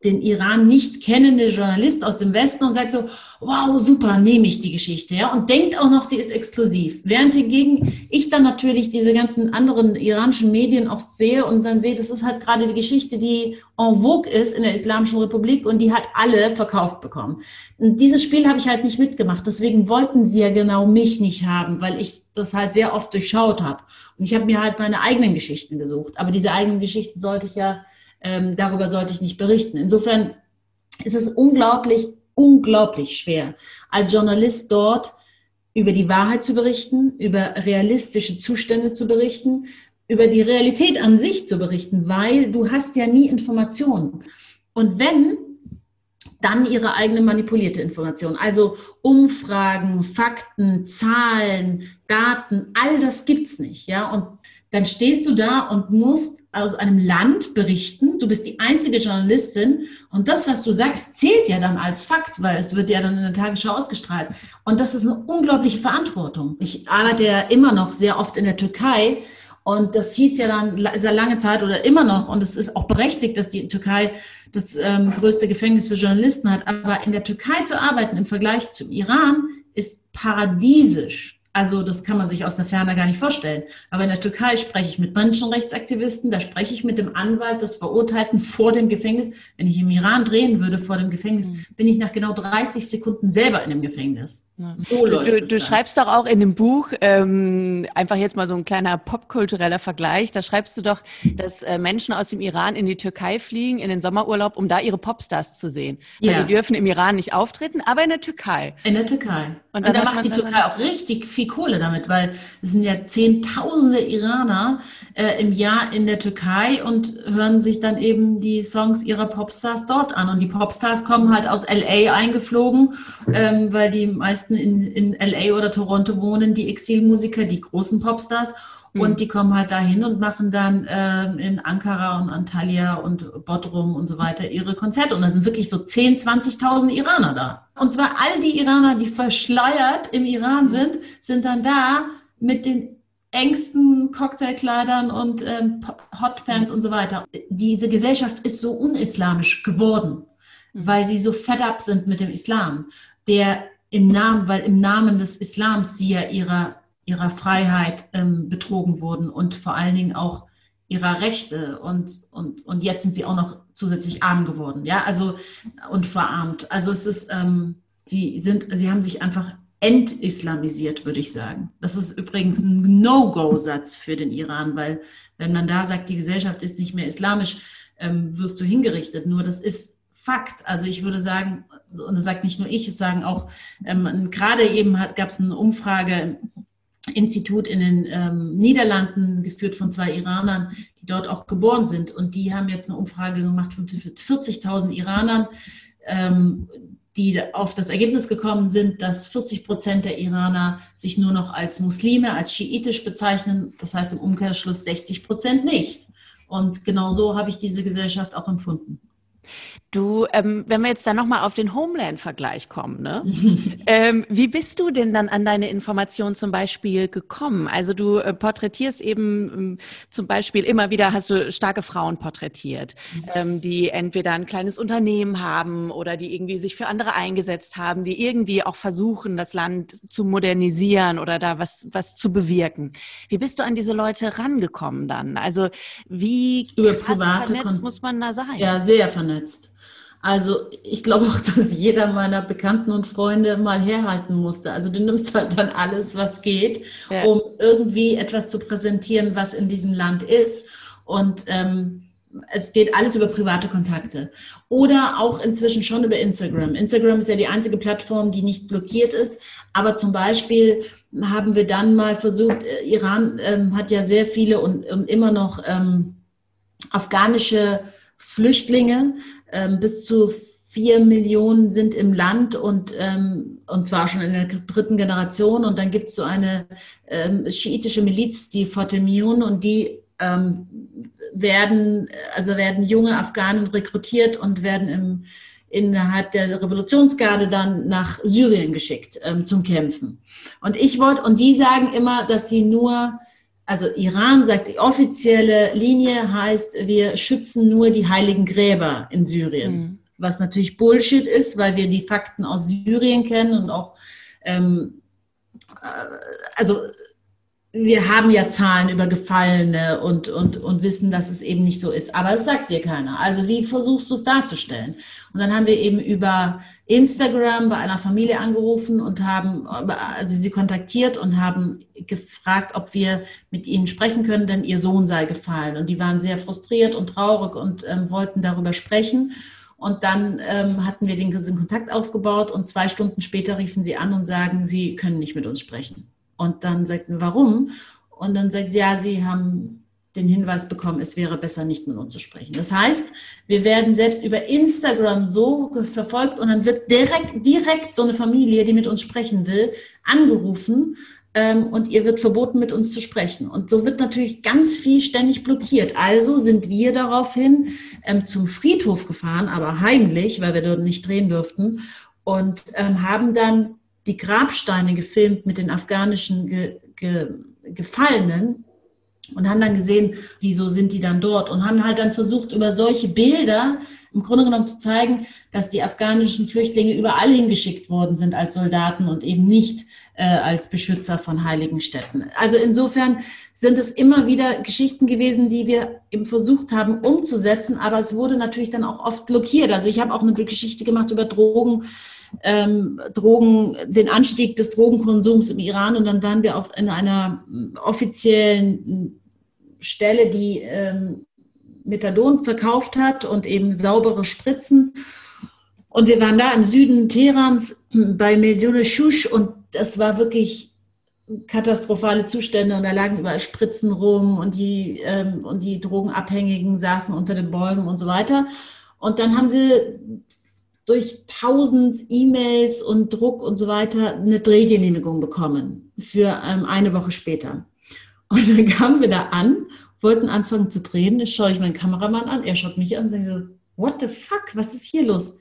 den Iran nicht kennende Journalist aus dem Westen und sagt so, wow, super, nehme ich die Geschichte, ja, und denkt auch noch, sie ist exklusiv. Während hingegen ich dann natürlich diese ganzen anderen iranischen Medien auch sehe und dann sehe, das ist halt gerade die Geschichte, die en vogue ist in der Islamischen Republik und die hat alle verkauft bekommen. Und dieses Spiel habe ich halt nicht mitgemacht, deswegen wollten sie ja genau mich nicht haben, weil ich das halt sehr oft durchschaut habe. Und ich habe mir halt meine eigenen Geschichten gesucht, aber diese eigenen Geschichten sollte ich ja ähm, darüber sollte ich nicht berichten. Insofern ist es unglaublich, unglaublich schwer, als Journalist dort über die Wahrheit zu berichten, über realistische Zustände zu berichten, über die Realität an sich zu berichten, weil du hast ja nie Informationen. Und wenn, dann ihre eigene manipulierte Information. Also Umfragen, Fakten, Zahlen, Daten, all das gibt's nicht. Ja, und dann stehst du da und musst aus einem Land berichten. Du bist die einzige Journalistin und das, was du sagst, zählt ja dann als Fakt, weil es wird ja dann in der Tagesschau ausgestrahlt. Und das ist eine unglaubliche Verantwortung. Ich arbeite ja immer noch sehr oft in der Türkei und das hieß ja dann sehr lange Zeit oder immer noch und es ist auch berechtigt, dass die Türkei das ähm, größte Gefängnis für Journalisten hat. Aber in der Türkei zu arbeiten im Vergleich zum Iran ist paradiesisch. Also das kann man sich aus der Ferne gar nicht vorstellen. Aber in der Türkei spreche ich mit Menschenrechtsaktivisten, da spreche ich mit dem Anwalt des Verurteilten vor dem Gefängnis. Wenn ich im Iran drehen würde vor dem Gefängnis, mhm. bin ich nach genau 30 Sekunden selber in dem Gefängnis. So du, du, du schreibst doch auch in dem Buch, ähm, einfach jetzt mal so ein kleiner popkultureller Vergleich, da schreibst du doch, dass äh, Menschen aus dem Iran in die Türkei fliegen, in den Sommerurlaub, um da ihre Popstars zu sehen. Weil ja. die dürfen im Iran nicht auftreten, aber in der Türkei. In der Türkei. Und, und da macht die Türkei auch richtig viel Kohle damit, weil es sind ja Zehntausende Iraner äh, im Jahr in der Türkei und hören sich dann eben die Songs ihrer Popstars dort an. Und die Popstars kommen halt aus LA eingeflogen, ähm, weil die meisten in, in LA oder Toronto wohnen, die Exilmusiker, die großen Popstars. Und hm. die kommen halt dahin und machen dann ähm, in Ankara und Antalya und Bodrum und so weiter ihre Konzerte. Und dann sind wirklich so 10.000, 20.000 Iraner da. Und zwar all die Iraner, die verschleiert im Iran sind, sind dann da mit den engsten Cocktailkleidern und ähm, Hotpants und so weiter. Diese Gesellschaft ist so unislamisch geworden, hm. weil sie so fed up sind mit dem Islam, der im Namen, weil im Namen des Islams sie ja ihrer ihrer Freiheit ähm, betrogen wurden und vor allen Dingen auch ihrer Rechte und, und, und jetzt sind sie auch noch zusätzlich arm geworden, ja, also und verarmt. Also es ist, ähm, sie sind, sie haben sich einfach entislamisiert, würde ich sagen. Das ist übrigens ein No-Go-Satz für den Iran, weil wenn man da sagt, die Gesellschaft ist nicht mehr islamisch, ähm, wirst du hingerichtet. Nur das ist Fakt. Also ich würde sagen, und das sagt nicht nur ich, es sagen auch, ähm, gerade eben gab es eine Umfrage Institut in den ähm, Niederlanden, geführt von zwei Iranern, die dort auch geboren sind. Und die haben jetzt eine Umfrage gemacht von 40.000 Iranern, ähm, die auf das Ergebnis gekommen sind, dass 40 Prozent der Iraner sich nur noch als Muslime, als schiitisch bezeichnen. Das heißt im Umkehrschluss 60 Prozent nicht. Und genau so habe ich diese Gesellschaft auch empfunden. Du, ähm, wenn wir jetzt dann nochmal auf den Homeland-Vergleich kommen, ne? ähm, wie bist du denn dann an deine Informationen zum Beispiel gekommen? Also du äh, porträtierst eben ähm, zum Beispiel immer wieder, hast du starke Frauen porträtiert, ähm, die entweder ein kleines Unternehmen haben oder die irgendwie sich für andere eingesetzt haben, die irgendwie auch versuchen, das Land zu modernisieren oder da was, was zu bewirken. Wie bist du an diese Leute rangekommen dann? Also wie Über private vernetzt muss man da sein? Ja, sehr vernetzt. Also ich glaube auch, dass jeder meiner Bekannten und Freunde mal herhalten musste. Also du nimmst halt dann alles, was geht, ja. um irgendwie etwas zu präsentieren, was in diesem Land ist. Und ähm, es geht alles über private Kontakte. Oder auch inzwischen schon über Instagram. Instagram ist ja die einzige Plattform, die nicht blockiert ist. Aber zum Beispiel haben wir dann mal versucht, äh, Iran ähm, hat ja sehr viele und, und immer noch ähm, afghanische Flüchtlinge, ähm, bis zu vier Millionen sind im Land und, ähm, und zwar schon in der dritten Generation. Und dann gibt es so eine ähm, schiitische Miliz, die Fatemiun, und die ähm, werden, also werden junge Afghanen rekrutiert und werden im, innerhalb der Revolutionsgarde dann nach Syrien geschickt ähm, zum Kämpfen. Und ich wollte, und die sagen immer, dass sie nur also Iran sagt, die offizielle Linie heißt, wir schützen nur die heiligen Gräber in Syrien. Mhm. Was natürlich Bullshit ist, weil wir die Fakten aus Syrien kennen und auch, ähm, äh, also wir haben ja Zahlen über Gefallene und, und, und wissen, dass es eben nicht so ist. Aber das sagt dir keiner. Also wie versuchst du es darzustellen? Und dann haben wir eben über Instagram bei einer Familie angerufen und haben also sie kontaktiert und haben gefragt, ob wir mit ihnen sprechen können, denn ihr Sohn sei gefallen. Und die waren sehr frustriert und traurig und ähm, wollten darüber sprechen. Und dann ähm, hatten wir den, den Kontakt aufgebaut und zwei Stunden später riefen sie an und sagen, sie können nicht mit uns sprechen. Und dann sagten wir, warum? Und dann sagt sie, ja, sie haben den Hinweis bekommen, es wäre besser, nicht mit uns zu sprechen. Das heißt, wir werden selbst über Instagram so verfolgt und dann wird direkt, direkt so eine Familie, die mit uns sprechen will, angerufen ähm, und ihr wird verboten, mit uns zu sprechen. Und so wird natürlich ganz viel ständig blockiert. Also sind wir daraufhin ähm, zum Friedhof gefahren, aber heimlich, weil wir dort nicht drehen durften und ähm, haben dann die Grabsteine gefilmt mit den afghanischen Ge Ge Gefallenen und haben dann gesehen, wieso sind die dann dort und haben halt dann versucht, über solche Bilder im Grunde genommen zu zeigen, dass die afghanischen Flüchtlinge überall hingeschickt worden sind als Soldaten und eben nicht äh, als Beschützer von heiligen Städten. Also insofern sind es immer wieder Geschichten gewesen, die wir eben versucht haben umzusetzen, aber es wurde natürlich dann auch oft blockiert. Also ich habe auch eine Geschichte gemacht über Drogen ähm, Drogen, den Anstieg des Drogenkonsums im Iran und dann waren wir auf, in einer offiziellen Stelle, die ähm, Methadon verkauft hat und eben saubere Spritzen. Und wir waren da im Süden Teherans bei Medjone Shush und das war wirklich katastrophale Zustände und da lagen überall Spritzen rum und die, ähm, und die Drogenabhängigen saßen unter den Bäumen und so weiter. Und dann haben wir durch tausend E-Mails und Druck und so weiter eine Drehgenehmigung bekommen für ähm, eine Woche später. Und dann kamen wir da an, wollten anfangen zu drehen. Jetzt schaue ich meinen Kameramann an, er schaut mich an und sagt so, what the fuck, was ist hier los?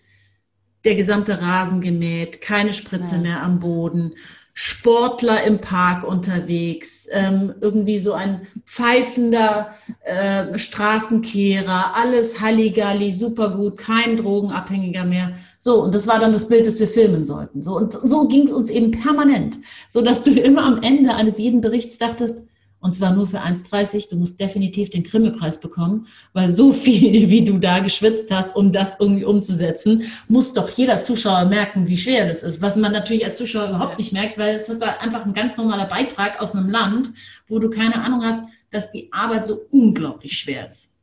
Der gesamte Rasen gemäht, keine Spritze ja. mehr am Boden, Sportler im Park unterwegs, ähm, irgendwie so ein pfeifender äh, Straßenkehrer, alles Halligalli, super gut, kein Drogenabhängiger mehr. So, und das war dann das Bild, das wir filmen sollten. So, und so ging es uns eben permanent, so dass du immer am Ende eines jeden Berichts dachtest, und zwar nur für 1,30. Du musst definitiv den Grimme-Preis bekommen, weil so viel, wie du da geschwitzt hast, um das irgendwie umzusetzen, muss doch jeder Zuschauer merken, wie schwer das ist. Was man natürlich als Zuschauer überhaupt nicht merkt, weil es ist einfach ein ganz normaler Beitrag aus einem Land, wo du keine Ahnung hast, dass die Arbeit so unglaublich schwer ist.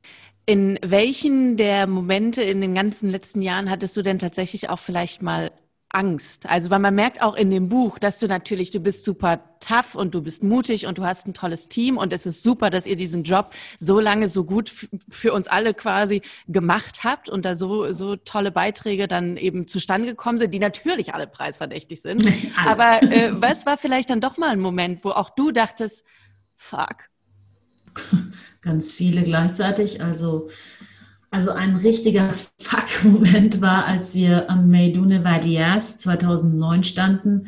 In welchen der Momente in den ganzen letzten Jahren hattest du denn tatsächlich auch vielleicht mal Angst. Also, weil man merkt auch in dem Buch, dass du natürlich, du bist super tough und du bist mutig und du hast ein tolles Team und es ist super, dass ihr diesen Job so lange so gut für uns alle quasi gemacht habt und da so, so tolle Beiträge dann eben zustande gekommen sind, die natürlich alle preisverdächtig sind. Aber äh, was war vielleicht dann doch mal ein Moment, wo auch du dachtest, fuck? Ganz viele gleichzeitig. Also, also ein richtiger Fuck-Moment war, als wir am Meidune Vadias 2009 standen.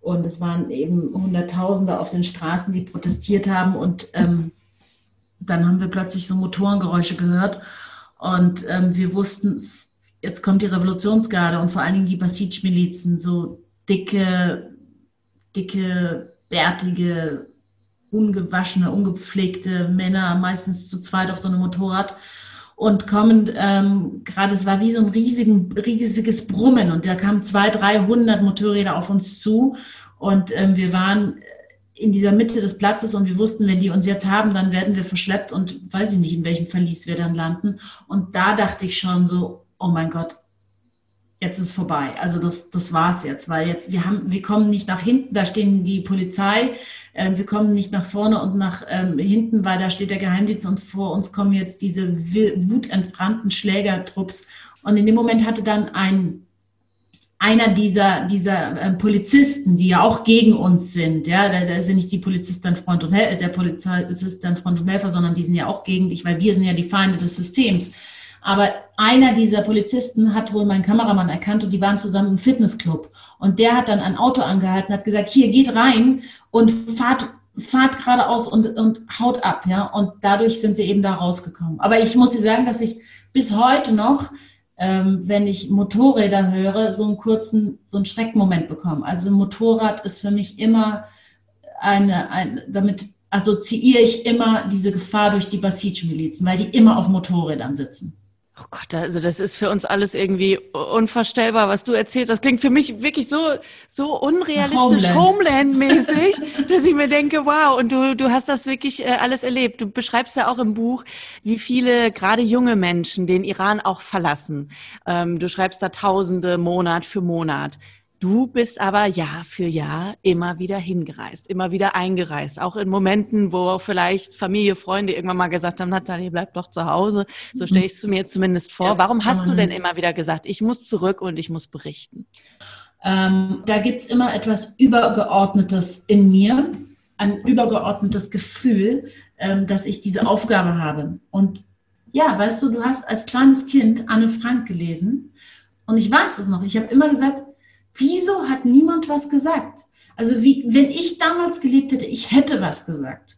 Und es waren eben Hunderttausende auf den Straßen, die protestiert haben. Und ähm, dann haben wir plötzlich so Motorengeräusche gehört. Und ähm, wir wussten, jetzt kommt die Revolutionsgarde und vor allen Dingen die Basij-Milizen, so dicke, dicke, bärtige, ungewaschene, ungepflegte Männer, meistens zu zweit auf so einem Motorrad und kommen ähm, gerade, es war wie so ein riesigen, riesiges Brummen und da kamen zwei, 300 Motorräder auf uns zu und ähm, wir waren in dieser Mitte des Platzes und wir wussten, wenn die uns jetzt haben, dann werden wir verschleppt und weiß ich nicht, in welchem Verlies wir dann landen. Und da dachte ich schon so, oh mein Gott, jetzt ist vorbei. Also das, das war's jetzt, weil jetzt wir haben, wir kommen nicht nach hinten, da stehen die Polizei, wir kommen nicht nach vorne und nach ähm, hinten, weil da steht der Geheimdienst und vor uns kommen jetzt diese wutentbrannten Schlägertrupps. Und in dem Moment hatte dann ein einer dieser, dieser äh, Polizisten, die ja auch gegen uns sind, ja, da, da sind nicht die Polizisten Freund und Helfer, der Polizist dann Freund und Helfer, sondern die sind ja auch gegen dich, weil wir sind ja die Feinde des Systems aber einer dieser Polizisten hat wohl meinen Kameramann erkannt und die waren zusammen im Fitnessclub. Und der hat dann ein Auto angehalten, hat gesagt, hier geht rein und fahrt, fahrt geradeaus und, und haut ab. Ja? Und dadurch sind wir eben da rausgekommen. Aber ich muss dir sagen, dass ich bis heute noch, ähm, wenn ich Motorräder höre, so einen kurzen, so einen Schreckmoment bekomme. Also Motorrad ist für mich immer eine, ein, damit assoziiere ich immer diese Gefahr durch die Basij-Milizen, weil die immer auf Motorrädern sitzen. Oh Gott, also das ist für uns alles irgendwie unvorstellbar, was du erzählst. Das klingt für mich wirklich so, so unrealistisch Homeland-mäßig, Homeland dass ich mir denke, wow, und du, du hast das wirklich äh, alles erlebt. Du beschreibst ja auch im Buch, wie viele gerade junge Menschen den Iran auch verlassen. Ähm, du schreibst da Tausende Monat für Monat. Du bist aber Jahr für Jahr immer wieder hingereist, immer wieder eingereist, auch in Momenten, wo vielleicht Familie, Freunde irgendwann mal gesagt haben, Nathalie, bleib doch zu Hause. So stelle ich es mir zumindest vor. Ja, Warum hast du denn immer wieder gesagt, ich muss zurück und ich muss berichten? Ähm, da gibt es immer etwas Übergeordnetes in mir, ein übergeordnetes Gefühl, ähm, dass ich diese Aufgabe habe. Und ja, weißt du, du hast als kleines Kind Anne Frank gelesen und ich weiß es noch. Ich habe immer gesagt, Wieso hat niemand was gesagt? Also wie, wenn ich damals gelebt hätte, ich hätte was gesagt.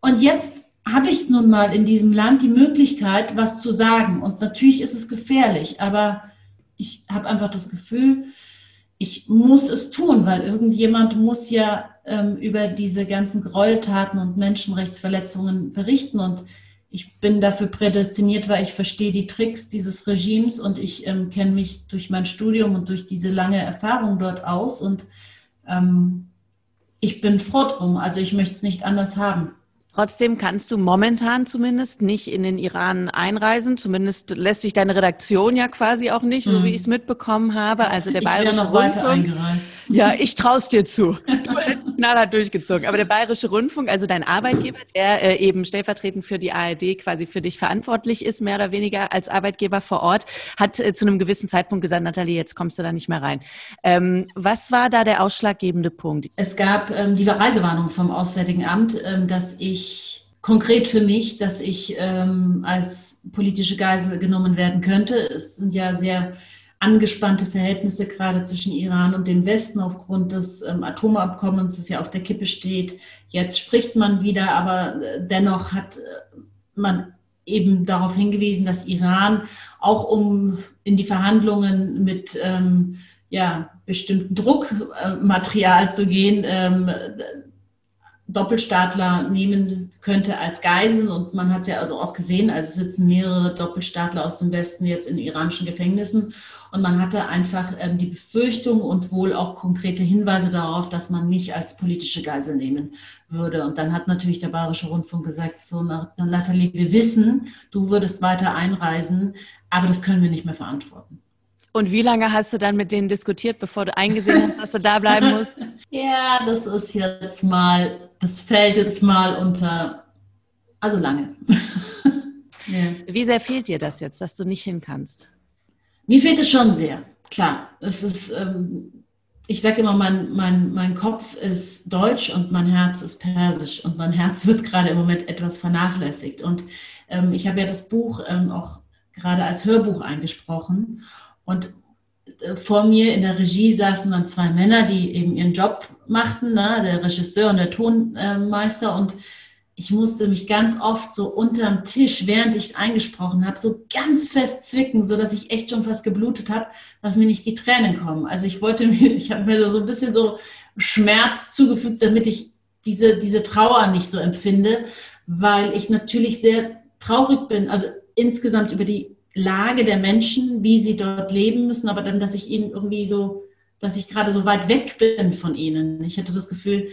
Und jetzt habe ich nun mal in diesem Land die Möglichkeit, was zu sagen. Und natürlich ist es gefährlich, aber ich habe einfach das Gefühl, ich muss es tun, weil irgendjemand muss ja ähm, über diese ganzen Gräueltaten und Menschenrechtsverletzungen berichten. Und ich bin dafür prädestiniert, weil ich verstehe die Tricks dieses Regimes und ich ähm, kenne mich durch mein Studium und durch diese lange Erfahrung dort aus und ähm, ich bin froh drum. Also ich möchte es nicht anders haben. Trotzdem kannst du momentan zumindest nicht in den Iran einreisen. Zumindest lässt sich deine Redaktion ja quasi auch nicht, so wie hm. ich es mitbekommen habe. Also der ich Bayerische noch Rundfunk. Weiter eingereist Ja, ich traust dir zu. Du hast knallhart durchgezogen. Aber der Bayerische Rundfunk, also dein Arbeitgeber, der äh, eben stellvertretend für die ARD quasi für dich verantwortlich ist, mehr oder weniger als Arbeitgeber vor Ort, hat äh, zu einem gewissen Zeitpunkt gesagt, Nathalie, jetzt kommst du da nicht mehr rein. Ähm, was war da der ausschlaggebende Punkt? Es gab ähm, die Reisewarnung vom Auswärtigen Amt, ähm, dass ich konkret für mich, dass ich ähm, als politische Geisel genommen werden könnte. Es sind ja sehr angespannte Verhältnisse gerade zwischen Iran und dem Westen aufgrund des ähm, Atomabkommens, das ja auf der Kippe steht. Jetzt spricht man wieder, aber äh, dennoch hat äh, man eben darauf hingewiesen, dass Iran auch um in die Verhandlungen mit ähm, ja, bestimmten Druckmaterial zu gehen, ähm, Doppelstaatler nehmen könnte als Geiseln. Und man hat ja also auch gesehen, also es sitzen mehrere Doppelstaatler aus dem Westen jetzt in iranischen Gefängnissen. Und man hatte einfach ähm, die Befürchtung und wohl auch konkrete Hinweise darauf, dass man mich als politische Geisel nehmen würde. Und dann hat natürlich der Bayerische Rundfunk gesagt, so Nathalie, wir wissen, du würdest weiter einreisen, aber das können wir nicht mehr verantworten. Und wie lange hast du dann mit denen diskutiert, bevor du eingesehen hast, dass du da bleiben musst? ja, das ist jetzt mal, das fällt jetzt mal unter, also lange. ja. Wie sehr fehlt dir das jetzt, dass du nicht hin kannst? Mir fehlt es schon sehr, klar. Es ist, ähm, ich sage immer, mein, mein, mein Kopf ist deutsch und mein Herz ist persisch und mein Herz wird gerade im Moment etwas vernachlässigt. Und ähm, ich habe ja das Buch ähm, auch gerade als Hörbuch eingesprochen. Und äh, vor mir in der Regie saßen dann zwei Männer, die eben ihren Job machten, ne? der Regisseur und der Tonmeister. Und ich musste mich ganz oft so unterm Tisch, während ich eingesprochen habe, so ganz fest zwicken, so dass ich echt schon fast geblutet habe, dass mir nicht die Tränen kommen. Also ich wollte mir, ich habe mir so ein bisschen so Schmerz zugefügt, damit ich diese, diese Trauer nicht so empfinde, weil ich natürlich sehr traurig bin, also insgesamt über die Lage der Menschen, wie sie dort leben müssen, aber dann, dass ich ihnen irgendwie so, dass ich gerade so weit weg bin von ihnen. Ich hatte das Gefühl,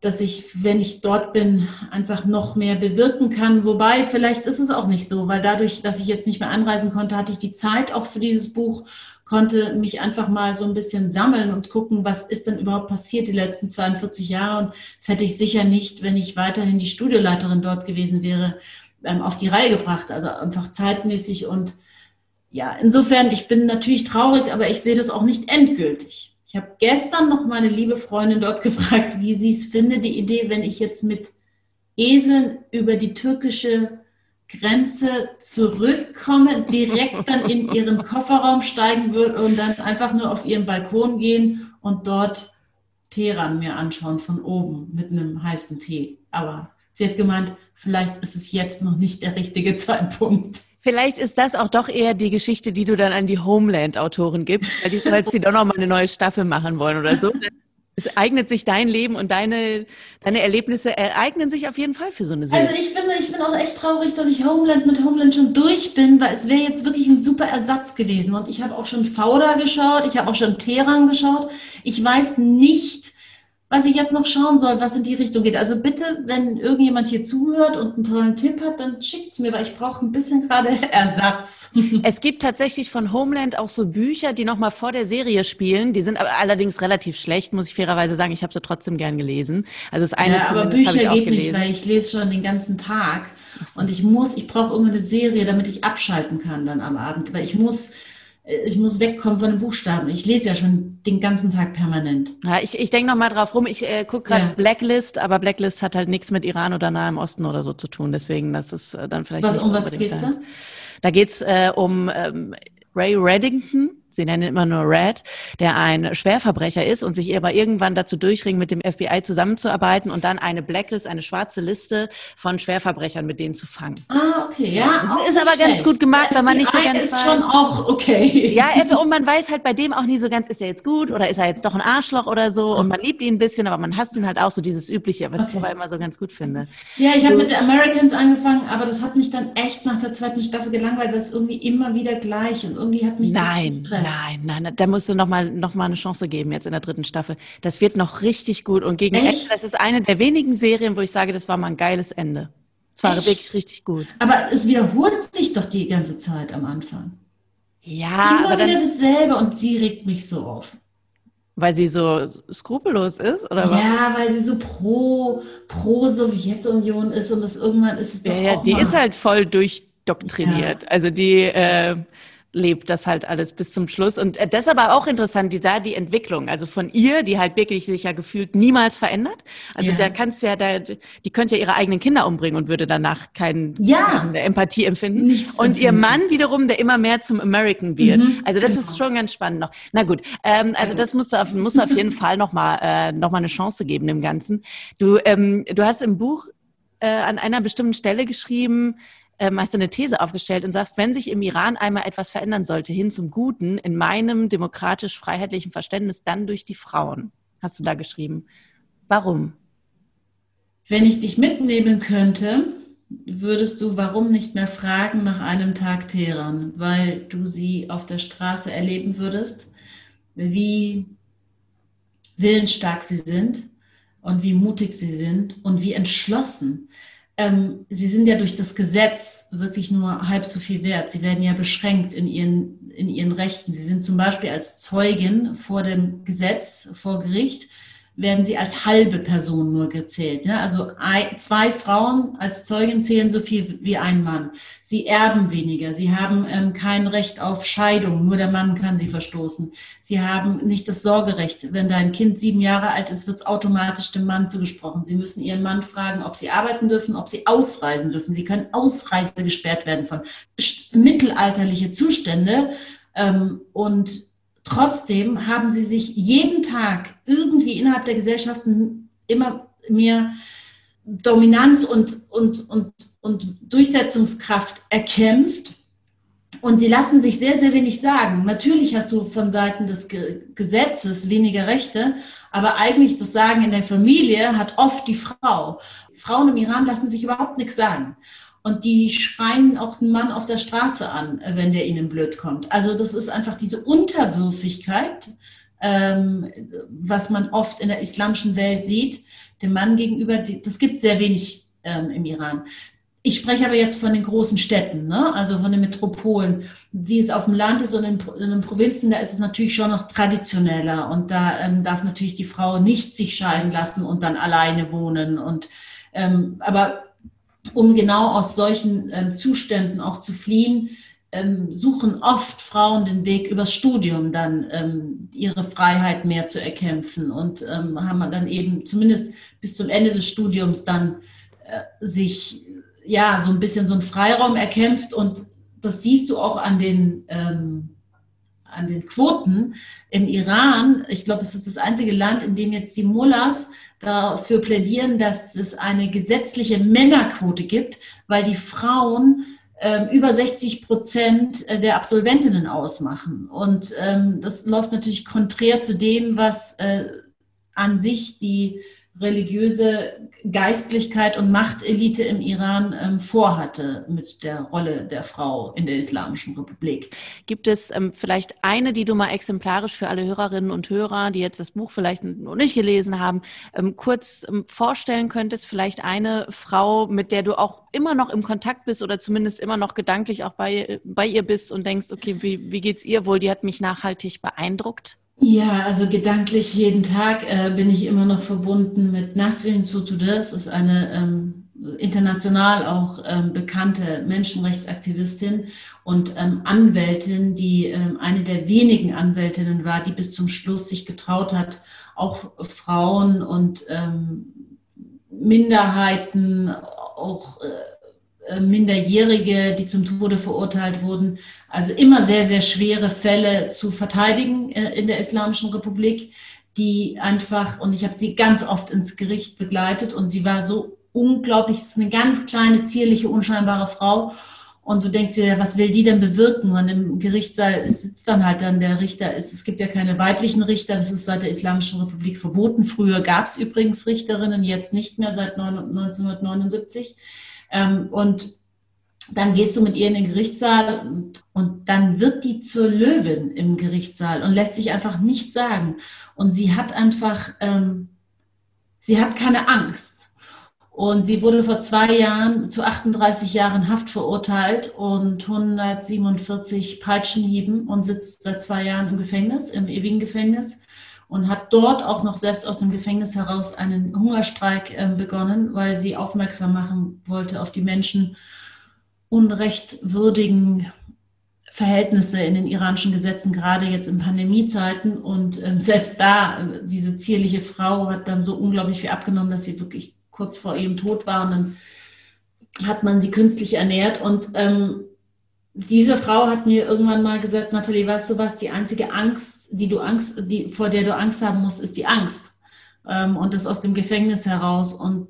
dass ich, wenn ich dort bin, einfach noch mehr bewirken kann. Wobei, vielleicht ist es auch nicht so, weil dadurch, dass ich jetzt nicht mehr anreisen konnte, hatte ich die Zeit auch für dieses Buch, konnte mich einfach mal so ein bisschen sammeln und gucken, was ist denn überhaupt passiert die letzten 42 Jahre. Und das hätte ich sicher nicht, wenn ich weiterhin die Studioleiterin dort gewesen wäre, auf die Reihe gebracht, also einfach zeitmäßig und ja, insofern, ich bin natürlich traurig, aber ich sehe das auch nicht endgültig. Ich habe gestern noch meine liebe Freundin dort gefragt, wie sie es finde, die Idee, wenn ich jetzt mit Eseln über die türkische Grenze zurückkomme, direkt dann in ihren Kofferraum steigen würde und dann einfach nur auf ihren Balkon gehen und dort Teheran mir anschauen von oben mit einem heißen Tee. Aber sie hat gemeint, vielleicht ist es jetzt noch nicht der richtige Zeitpunkt. Vielleicht ist das auch doch eher die Geschichte, die du dann an die Homeland-Autoren gibst, weil die, weil die doch noch mal eine neue Staffel machen wollen oder so. Es eignet sich dein Leben und deine, deine Erlebnisse ereignen sich auf jeden Fall für so eine Serie. Also ich finde, ich bin auch echt traurig, dass ich Homeland mit Homeland schon durch bin, weil es wäre jetzt wirklich ein super Ersatz gewesen. Und ich habe auch schon Fauda geschaut, ich habe auch schon Teheran geschaut. Ich weiß nicht, was ich jetzt noch schauen soll, was in die Richtung geht. Also bitte, wenn irgendjemand hier zuhört und einen tollen Tipp hat, dann schickt es mir, weil ich brauche ein bisschen gerade Ersatz. Es gibt tatsächlich von Homeland auch so Bücher, die nochmal vor der Serie spielen. Die sind aber allerdings relativ schlecht, muss ich fairerweise sagen. Ich habe sie trotzdem gern gelesen. Also das eine ja, aber Bücher geht nicht, weil ich lese schon den ganzen Tag. So. Und ich muss, ich brauche irgendeine Serie, damit ich abschalten kann dann am Abend, weil ich muss ich muss wegkommen von den Buchstaben. Ich lese ja schon den ganzen Tag permanent. Ja, ich, ich denke noch mal drauf rum. Ich äh, gucke gerade ja. Blacklist, aber Blacklist hat halt nichts mit Iran oder Nahem Osten oder so zu tun. Deswegen, das ist äh, dann vielleicht was, nicht um was geht's da? Da geht's äh, um ähm, Ray Reddington, sie nennen immer nur Red, der ein Schwerverbrecher ist und sich aber irgendwann dazu durchringen, mit dem FBI zusammenzuarbeiten und dann eine Blacklist, eine schwarze Liste von Schwerverbrechern mit denen zu fangen. Ah, okay, ja. Das ist aber schlecht. ganz gut gemacht, weil man nicht so ganz ist weiß. schon auch okay. Ja, und man weiß halt bei dem auch nie so ganz, ist er jetzt gut oder ist er jetzt doch ein Arschloch oder so und man liebt ihn ein bisschen, aber man hasst ihn halt auch so dieses übliche, was okay. ich aber immer so ganz gut finde. Ja, ich habe mit The Americans angefangen, aber das hat mich dann echt nach der zweiten Staffel gelangweilt, weil es irgendwie immer wieder gleich und irgendwie hat mich nein, das Nein, nein, da musst du nochmal noch mal eine Chance geben jetzt in der dritten Staffel. Das wird noch richtig gut. Und gegen Ende, das ist eine der wenigen Serien, wo ich sage, das war mal ein geiles Ende. Es war Echt? wirklich richtig gut. Aber es wiederholt sich doch die ganze Zeit am Anfang. Ja, Immer aber wieder dasselbe und sie regt mich so auf. Weil sie so skrupellos ist, oder was? Ja, weil sie so pro, pro Sowjetunion ist und das irgendwann ist es doch Ja, ja, die ist halt voll durchdoktriniert. Ja. Also die, äh, lebt das halt alles bis zum Schluss. Und äh, das ist aber auch interessant, die, da die Entwicklung, also von ihr, die halt wirklich sich ja gefühlt niemals verändert. Also ja. da kannst du ja, da, die könnte ja ihre eigenen Kinder umbringen und würde danach kein, ja. keine Empathie empfinden. Nichts und empfinden. ihr Mann wiederum, der immer mehr zum American wird. Mhm. Also das genau. ist schon ganz spannend noch. Na gut, ähm, also das musst du auf, musst du auf jeden Fall nochmal äh, noch mal eine Chance geben dem Ganzen. Du, ähm, du hast im Buch äh, an einer bestimmten Stelle geschrieben, ähm, hast du eine These aufgestellt und sagst, wenn sich im Iran einmal etwas verändern sollte hin zum Guten, in meinem demokratisch-freiheitlichen Verständnis, dann durch die Frauen. Hast du da geschrieben. Warum? Wenn ich dich mitnehmen könnte, würdest du warum nicht mehr fragen nach einem Tag Teheran, weil du sie auf der Straße erleben würdest, wie willensstark sie sind und wie mutig sie sind und wie entschlossen ähm, sie sind ja durch das Gesetz wirklich nur halb so viel wert. Sie werden ja beschränkt in ihren, in ihren Rechten. Sie sind zum Beispiel als Zeugin vor dem Gesetz, vor Gericht werden sie als halbe Person nur gezählt. Ne? Also zwei Frauen als Zeugin zählen so viel wie ein Mann. Sie erben weniger. Sie haben ähm, kein Recht auf Scheidung. Nur der Mann kann sie verstoßen. Sie haben nicht das Sorgerecht. Wenn dein Kind sieben Jahre alt ist, wird es automatisch dem Mann zugesprochen. Sie müssen ihren Mann fragen, ob sie arbeiten dürfen, ob sie ausreisen dürfen. Sie können Ausreise gesperrt werden von mittelalterliche Zustände. Ähm, und Trotzdem haben sie sich jeden Tag irgendwie innerhalb der Gesellschaften immer mehr Dominanz und, und, und, und Durchsetzungskraft erkämpft. Und sie lassen sich sehr, sehr wenig sagen. Natürlich hast du von Seiten des Gesetzes weniger Rechte, aber eigentlich das Sagen in der Familie hat oft die Frau. Frauen im Iran lassen sich überhaupt nichts sagen. Und die schreien auch einen Mann auf der Straße an, äh, wenn der ihnen blöd kommt. Also das ist einfach diese Unterwürfigkeit, ähm, was man oft in der islamischen Welt sieht, dem Mann gegenüber. Das gibt sehr wenig ähm, im Iran. Ich spreche aber jetzt von den großen Städten, ne? also von den Metropolen. Wie es auf dem Land ist und in, in den Provinzen, da ist es natürlich schon noch traditioneller. Und da ähm, darf natürlich die Frau nicht sich scheiden lassen und dann alleine wohnen. Und, ähm, aber um genau aus solchen ähm, Zuständen auch zu fliehen, ähm, suchen oft Frauen den Weg übers Studium dann ähm, ihre Freiheit mehr zu erkämpfen und ähm, haben dann eben zumindest bis zum Ende des Studiums dann äh, sich ja so ein bisschen so einen Freiraum erkämpft und das siehst du auch an den ähm, an den Quoten im Iran. Ich glaube, es ist das einzige Land, in dem jetzt die Mullahs dafür plädieren, dass es eine gesetzliche Männerquote gibt, weil die Frauen ähm, über 60 Prozent der Absolventinnen ausmachen. Und ähm, das läuft natürlich konträr zu dem, was äh, an sich die religiöse Geistlichkeit und Machtelite im Iran ähm, vorhatte mit der Rolle der Frau in der Islamischen Republik. Gibt es ähm, vielleicht eine, die du mal exemplarisch für alle Hörerinnen und Hörer, die jetzt das Buch vielleicht noch nicht gelesen haben, ähm, kurz ähm, vorstellen könntest? Vielleicht eine Frau, mit der du auch immer noch im Kontakt bist oder zumindest immer noch gedanklich auch bei, bei ihr bist und denkst, okay, wie, wie geht's ihr wohl? Die hat mich nachhaltig beeindruckt. Ja, also gedanklich jeden Tag äh, bin ich immer noch verbunden mit Nasrin Sotoudeh. Das ist eine ähm, international auch ähm, bekannte Menschenrechtsaktivistin und ähm, Anwältin, die ähm, eine der wenigen Anwältinnen war, die bis zum Schluss sich getraut hat, auch Frauen und ähm, Minderheiten, auch äh, Minderjährige, die zum Tode verurteilt wurden. Also immer sehr, sehr schwere Fälle zu verteidigen äh, in der Islamischen Republik, die einfach, und ich habe sie ganz oft ins Gericht begleitet und sie war so unglaublich, es ist eine ganz kleine, zierliche, unscheinbare Frau. Und du denkst dir, was will die denn bewirken? Und im Gerichtssaal sitzt dann halt dann der Richter. Es, gibt ja keine weiblichen Richter, das ist seit der Islamischen Republik verboten. Früher gab es übrigens Richterinnen, jetzt nicht mehr seit 1979. Ähm, und dann gehst du mit ihr in den Gerichtssaal und, dann wird die zur Löwin im Gerichtssaal und lässt sich einfach nichts sagen. Und sie hat einfach, ähm, sie hat keine Angst. Und sie wurde vor zwei Jahren zu 38 Jahren Haft verurteilt und 147 Peitschenhieben und sitzt seit zwei Jahren im Gefängnis, im ewigen Gefängnis. Und hat dort auch noch selbst aus dem Gefängnis heraus einen Hungerstreik äh, begonnen, weil sie aufmerksam machen wollte auf die Menschen unrechtwürdigen Verhältnisse in den iranischen Gesetzen, gerade jetzt in Pandemiezeiten. Und ähm, selbst da, äh, diese zierliche Frau hat dann so unglaublich viel abgenommen, dass sie wirklich kurz vor ihrem Tod war. Und dann hat man sie künstlich ernährt. Und ähm, diese Frau hat mir irgendwann mal gesagt, Nathalie, weißt du was, die einzige Angst, die du Angst, die, vor der du Angst haben musst, ist die Angst. Ähm, und das aus dem Gefängnis heraus. Und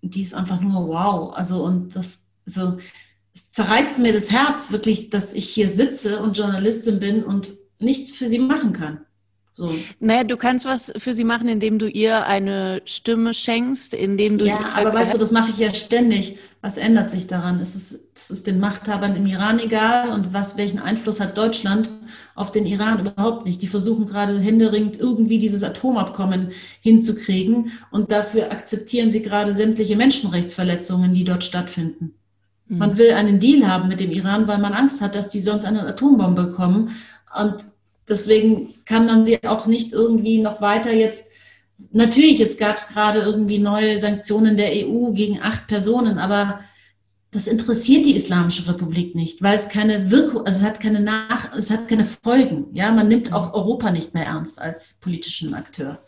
die ist einfach nur wow. Also, und das, so, es zerreißt mir das Herz wirklich, dass ich hier sitze und Journalistin bin und nichts für sie machen kann. So. Naja, du kannst was für sie machen, indem du ihr eine Stimme schenkst, indem du. Ja, aber weißt du, das mache ich ja ständig. Was ändert sich daran? Es ist, es ist den Machthabern im Iran egal und was, welchen Einfluss hat Deutschland auf den Iran überhaupt nicht. Die versuchen gerade händeringend irgendwie dieses Atomabkommen hinzukriegen und dafür akzeptieren sie gerade sämtliche Menschenrechtsverletzungen, die dort stattfinden. Mhm. Man will einen Deal haben mit dem Iran, weil man Angst hat, dass die sonst eine Atombombe bekommen. Und deswegen kann man sie auch nicht irgendwie noch weiter jetzt, natürlich, jetzt gab es gerade irgendwie neue Sanktionen der EU gegen acht Personen, aber das interessiert die Islamische Republik nicht, weil es keine Wirkung, also es hat keine Nach, es hat keine Folgen. Ja, man nimmt auch Europa nicht mehr ernst als politischen Akteur.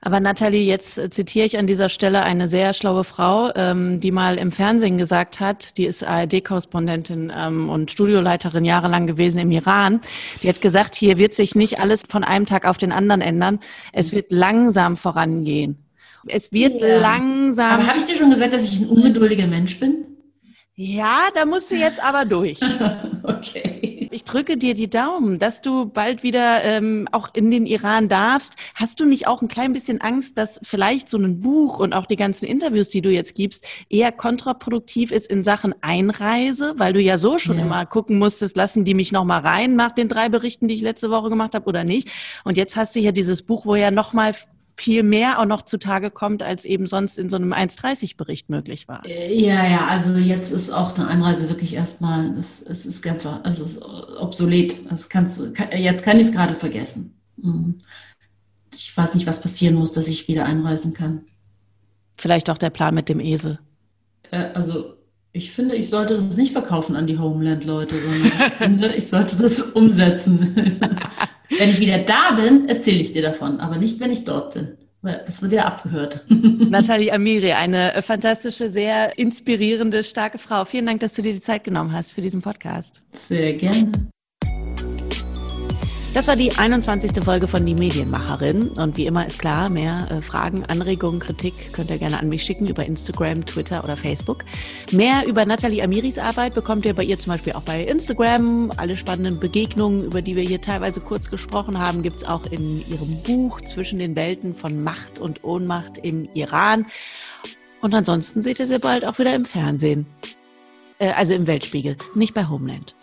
Aber Nathalie, jetzt äh, zitiere ich an dieser Stelle eine sehr schlaue Frau, ähm, die mal im Fernsehen gesagt hat, die ist ARD-Korrespondentin ähm, und Studioleiterin jahrelang gewesen im Iran. Die hat gesagt, hier wird sich nicht alles von einem Tag auf den anderen ändern. Es wird langsam vorangehen. Es wird ja. langsam. Aber habe ich dir schon gesagt, dass ich ein ungeduldiger Mensch bin? Ja, da musst du jetzt aber durch. okay. Ich drücke dir die Daumen, dass du bald wieder ähm, auch in den Iran darfst. Hast du nicht auch ein klein bisschen Angst, dass vielleicht so ein Buch und auch die ganzen Interviews, die du jetzt gibst, eher kontraproduktiv ist in Sachen Einreise, weil du ja so schon ja. immer gucken musstest, lassen die mich noch mal rein nach den drei Berichten, die ich letzte Woche gemacht habe oder nicht? Und jetzt hast du hier dieses Buch, wo ja noch mal viel mehr auch noch zutage kommt, als eben sonst in so einem 1,30-Bericht möglich war. Äh, ja, ja, also jetzt ist auch eine Einreise wirklich erstmal, es, es ist einfach, es ist obsolet. Das kannst, kann, jetzt kann ich es gerade vergessen. Mhm. Ich weiß nicht, was passieren muss, dass ich wieder einreisen kann. Vielleicht auch der Plan mit dem Esel. Äh, also ich finde, ich sollte das nicht verkaufen an die Homeland-Leute, sondern ich finde, ich sollte das umsetzen. Wenn ich wieder da bin, erzähle ich dir davon, aber nicht, wenn ich dort bin. Das wird ja abgehört. Nathalie Amiri, eine fantastische, sehr inspirierende, starke Frau. Vielen Dank, dass du dir die Zeit genommen hast für diesen Podcast. Sehr gerne. Das war die 21. Folge von Die Medienmacherin. Und wie immer ist klar, mehr äh, Fragen, Anregungen, Kritik könnt ihr gerne an mich schicken über Instagram, Twitter oder Facebook. Mehr über Nathalie Amiris Arbeit bekommt ihr bei ihr zum Beispiel auch bei Instagram. Alle spannenden Begegnungen, über die wir hier teilweise kurz gesprochen haben, gibt's auch in ihrem Buch Zwischen den Welten von Macht und Ohnmacht im Iran. Und ansonsten seht ihr sie bald auch wieder im Fernsehen. Äh, also im Weltspiegel, nicht bei Homeland.